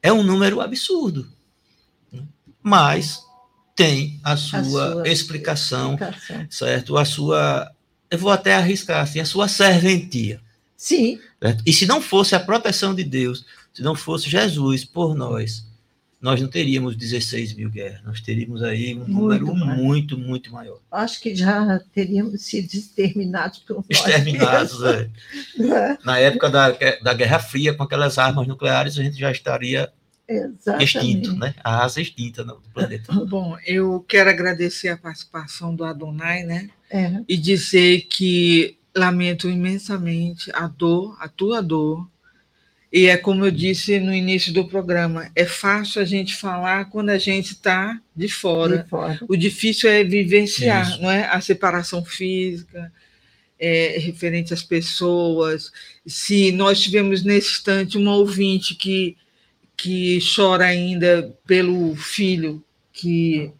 É um número absurdo. Mas tem a sua, a sua explicação, explicação, certo? A sua, eu vou até arriscar assim, a sua serventia. Sim. Certo? E se não fosse a proteção de Deus, se não fosse Jesus por nós, nós não teríamos 16 mil guerras, nós teríamos aí um muito número mais. muito, muito maior. Acho que já teríamos sido exterminados por Exterminados, é. é. Na época da, da Guerra Fria, com aquelas armas nucleares, a gente já estaria Exatamente. extinto, né? A asa extinta do planeta. Bom, eu quero agradecer a participação do Adonai, né? É. E dizer que lamento imensamente a dor, a tua dor. E é como eu disse no início do programa, é fácil a gente falar quando a gente está de, fora. de fora. O difícil é vivenciar, Isso. não é? A separação física, é, referente às pessoas. Se nós tivemos nesse instante uma ouvinte que que chora ainda pelo filho que,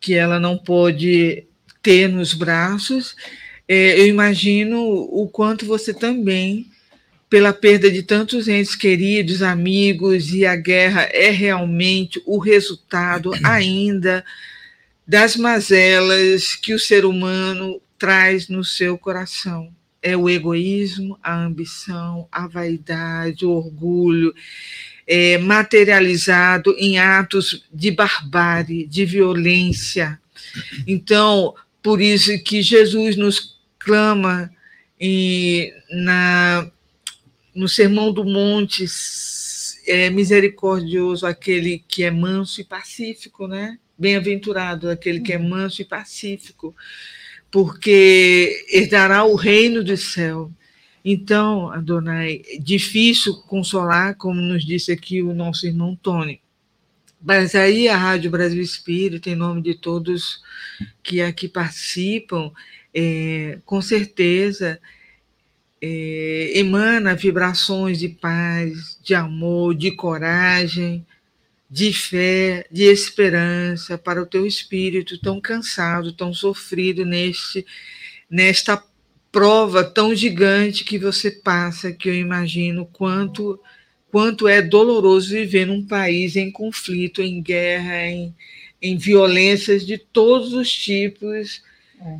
que ela não pôde ter nos braços, é, eu imagino o quanto você também, pela perda de tantos entes queridos, amigos, e a guerra é realmente o resultado ainda das mazelas que o ser humano traz no seu coração. É o egoísmo, a ambição, a vaidade, o orgulho é, materializado em atos de barbárie, de violência. Então, por isso que Jesus nos clama na, no Sermão do Monte, é misericordioso aquele que é manso e pacífico, né? Bem-aventurado aquele que é manso e pacífico, porque herdará o reino do céu. Então, Adonai, difícil consolar, como nos disse aqui o nosso irmão Tony. Mas aí a Rádio Brasil Espírito, em nome de todos que aqui participam, é, com certeza é, emana vibrações de paz, de amor, de coragem, de fé, de esperança para o teu espírito tão cansado, tão sofrido neste, nesta prova tão gigante que você passa, que eu imagino quanto quanto é doloroso viver num país em conflito, em guerra, em, em violências de todos os tipos, é.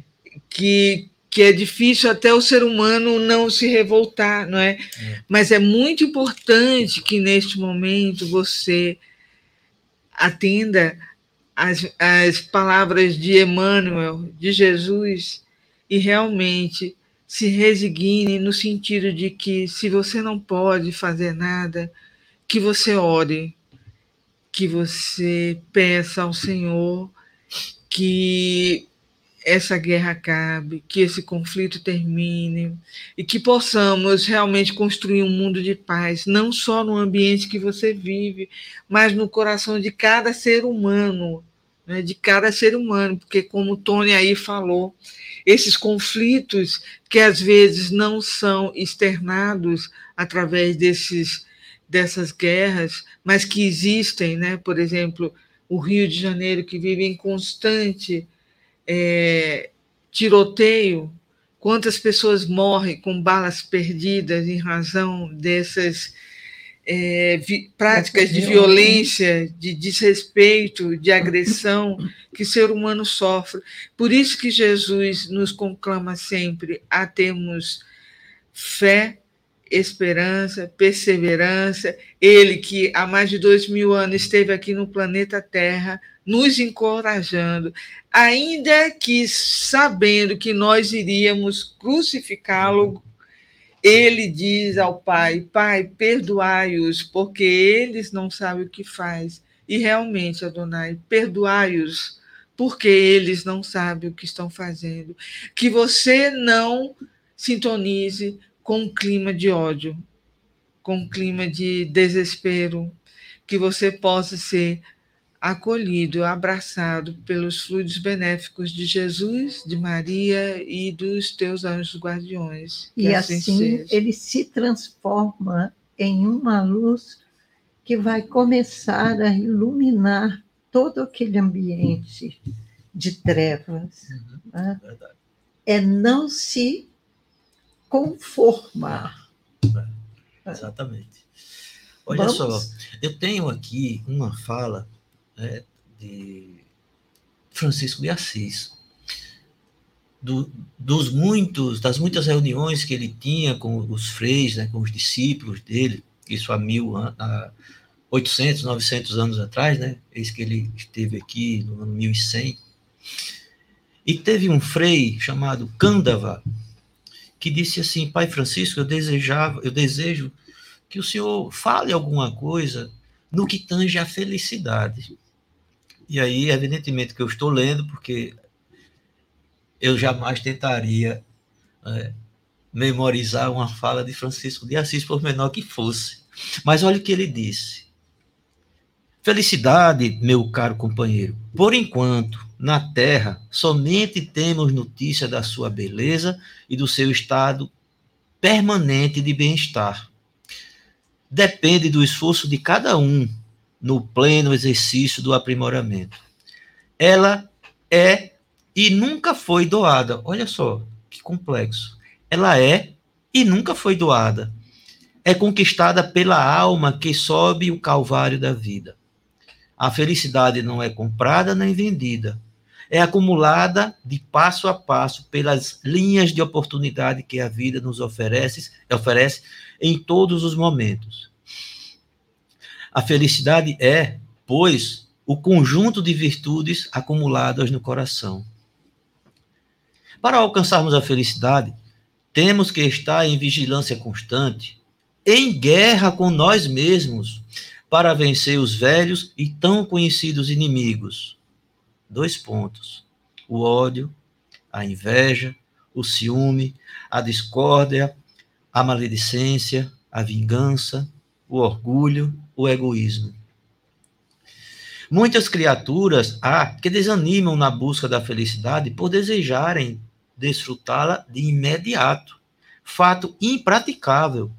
que, que é difícil até o ser humano não se revoltar, não é? é? Mas é muito importante que neste momento você atenda as, as palavras de Emmanuel, de Jesus, e realmente se resigne no sentido de que se você não pode fazer nada, que você ore, que você peça ao Senhor que essa guerra acabe, que esse conflito termine e que possamos realmente construir um mundo de paz, não só no ambiente que você vive, mas no coração de cada ser humano, né, de cada ser humano, porque como o Tony aí falou, esses conflitos que às vezes não são externados através desses, dessas guerras, mas que existem, né? por exemplo, o Rio de Janeiro, que vive em constante é, tiroteio, quantas pessoas morrem com balas perdidas em razão dessas é, vi, práticas de violência, de desrespeito, de agressão que o ser humano sofre. Por isso que Jesus nos conclama sempre a termos fé, esperança, perseverança. Ele que há mais de dois mil anos esteve aqui no planeta Terra, nos encorajando, ainda que sabendo que nós iríamos crucificá-lo ele diz ao pai: Pai, perdoai-os, porque eles não sabem o que faz. E realmente, Adonai, perdoai-os, porque eles não sabem o que estão fazendo. Que você não sintonize com um clima de ódio, com um clima de desespero, que você possa ser acolhido, abraçado pelos fluidos benéficos de Jesus, de Maria e dos teus anjos guardiões. E assim, assim ele se transforma em uma luz que vai começar a iluminar todo aquele ambiente de trevas. Uhum, né? É não se conformar. É, exatamente. Olha Vamos? só, eu tenho aqui uma fala né, de Francisco de Assis. Do, dos muitos, das muitas reuniões que ele tinha com os freis, né, com os discípulos dele, isso há mil, há 800, 900 anos atrás, né, eis que ele esteve aqui no ano 1100, e teve um frei chamado Cândava, que disse assim, Pai Francisco, eu desejava, eu desejo que o senhor fale alguma coisa no que tange a felicidade. E aí, evidentemente, que eu estou lendo, porque eu jamais tentaria é, memorizar uma fala de Francisco de Assis, por menor que fosse. Mas olha o que ele disse. Felicidade, meu caro companheiro. Por enquanto, na terra, somente temos notícia da sua beleza e do seu estado permanente de bem-estar. Depende do esforço de cada um no pleno exercício do aprimoramento. Ela é e nunca foi doada. Olha só que complexo. Ela é e nunca foi doada. É conquistada pela alma que sobe o calvário da vida. A felicidade não é comprada nem vendida. É acumulada de passo a passo pelas linhas de oportunidade que a vida nos oferece, oferece em todos os momentos. A felicidade é, pois, o conjunto de virtudes acumuladas no coração. Para alcançarmos a felicidade, temos que estar em vigilância constante, em guerra com nós mesmos, para vencer os velhos e tão conhecidos inimigos. Dois pontos: o ódio, a inveja, o ciúme, a discórdia, a maledicência, a vingança, o orgulho, o egoísmo. Muitas criaturas há que desanimam na busca da felicidade por desejarem desfrutá-la de imediato. Fato impraticável.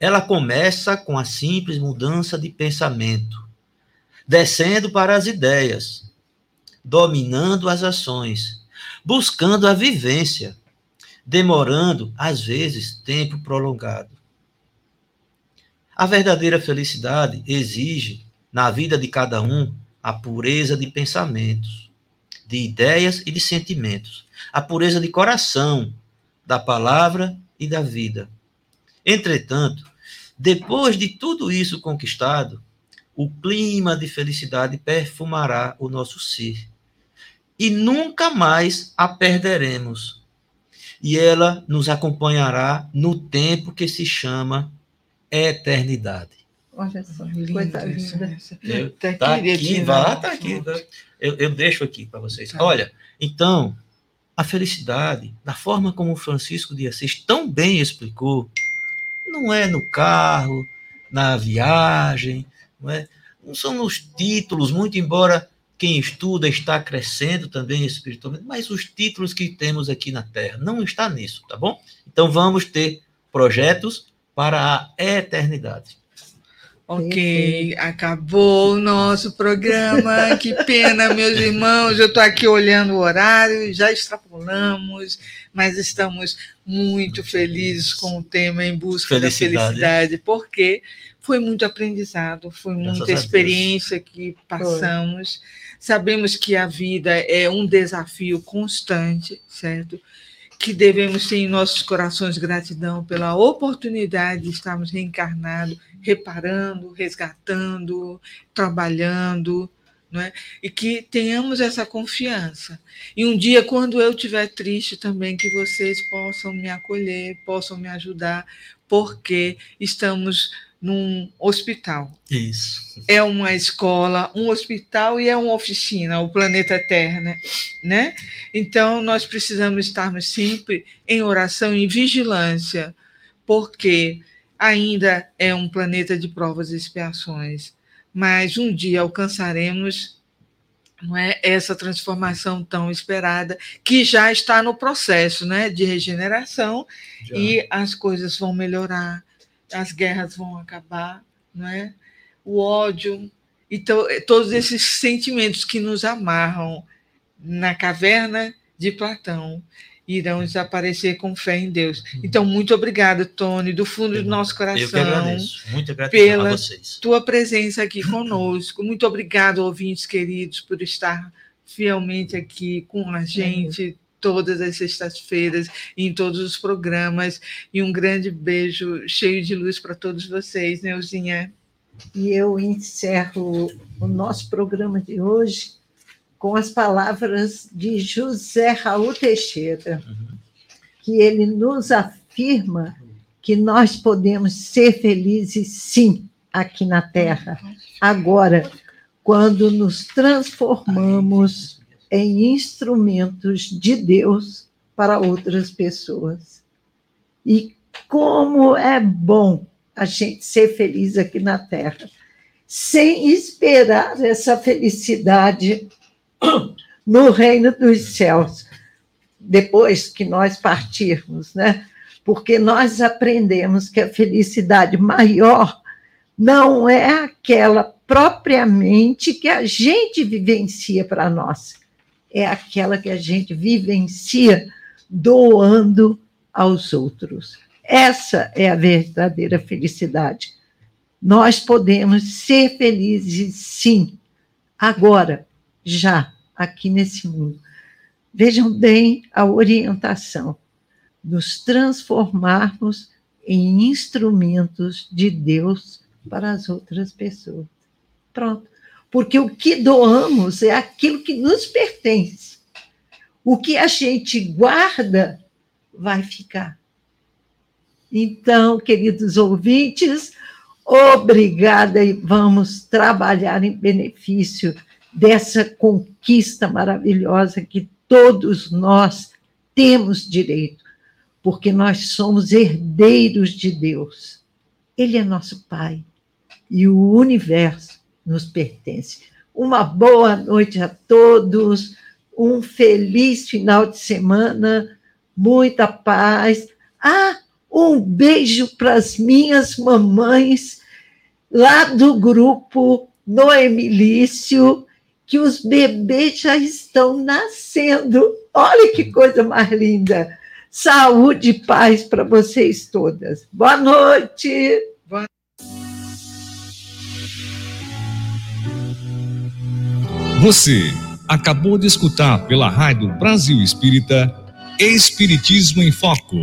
Ela começa com a simples mudança de pensamento, descendo para as ideias, dominando as ações, buscando a vivência, demorando, às vezes, tempo prolongado. A verdadeira felicidade exige, na vida de cada um, a pureza de pensamentos, de ideias e de sentimentos, a pureza de coração, da palavra e da vida. Entretanto, depois de tudo isso conquistado, o clima de felicidade perfumará o nosso ser. E nunca mais a perderemos. E ela nos acompanhará no tempo que se chama eternidade. Olha só, coisa linda. Eu, tá aqui, aqui vá, tá aqui. Eu, eu deixo aqui para vocês. Tá. Olha, então, a felicidade, da forma como Francisco de Assis tão bem explicou, não é no carro, na viagem, não, é, não são nos títulos, muito embora quem estuda está crescendo também espiritualmente, mas os títulos que temos aqui na Terra não está nisso, tá bom? Então vamos ter projetos para a eternidade. Ok, acabou o nosso programa. Que pena, meus irmãos. Eu estou aqui olhando o horário, já extrapolamos, mas estamos muito felizes com o tema Em Busca felicidade. da Felicidade, porque foi muito aprendizado, foi muita experiência que passamos. Sabemos que a vida é um desafio constante, certo? Que devemos ter em nossos corações gratidão pela oportunidade de estarmos reencarnados, reparando, resgatando, trabalhando, não é? e que tenhamos essa confiança. E um dia, quando eu estiver triste também, que vocês possam me acolher, possam me ajudar, porque estamos num hospital. Isso. É uma escola, um hospital e é uma oficina, o planeta Terra, né? Então nós precisamos estarmos sempre em oração e vigilância, porque ainda é um planeta de provas e expiações, mas um dia alcançaremos não é essa transformação tão esperada que já está no processo, né, de regeneração já. e as coisas vão melhorar as guerras vão acabar, não é? o ódio, então, todos esses sentimentos que nos amarram na caverna de Platão irão desaparecer com fé em Deus. Uhum. Então, muito obrigada, Tony, do fundo do nosso coração. Eu que agradeço. Muito pela a vocês. tua presença aqui conosco. Muito obrigado, ouvintes queridos, por estar fielmente aqui com a gente, todas as sextas-feiras, em todos os programas. E um grande beijo cheio de luz para todos vocês, Neuzinha. E eu encerro o nosso programa de hoje com as palavras de José Raul Teixeira, que ele nos afirma que nós podemos ser felizes, sim, aqui na Terra, agora, quando nos transformamos em instrumentos de Deus para outras pessoas. E como é bom a gente ser feliz aqui na Terra, sem esperar essa felicidade no reino dos céus, depois que nós partirmos, né? Porque nós aprendemos que a felicidade maior não é aquela propriamente que a gente vivencia para nós, é aquela que a gente vivencia doando aos outros. Essa é a verdadeira felicidade. Nós podemos ser felizes, sim, agora, já, aqui nesse mundo. Vejam bem a orientação, nos transformarmos em instrumentos de Deus para as outras pessoas. Pronto porque o que doamos é aquilo que nos pertence. O que a gente guarda vai ficar. Então, queridos ouvintes, obrigada e vamos trabalhar em benefício dessa conquista maravilhosa que todos nós temos direito, porque nós somos herdeiros de Deus. Ele é nosso Pai e o universo nos pertence. Uma boa noite a todos, um feliz final de semana, muita paz. Ah, um beijo para as minhas mamães lá do grupo Noemilício, que os bebês já estão nascendo. Olha que coisa mais linda. Saúde e paz para vocês todas. Boa noite. Você acabou de escutar pela Rádio Brasil Espírita Espiritismo em Foco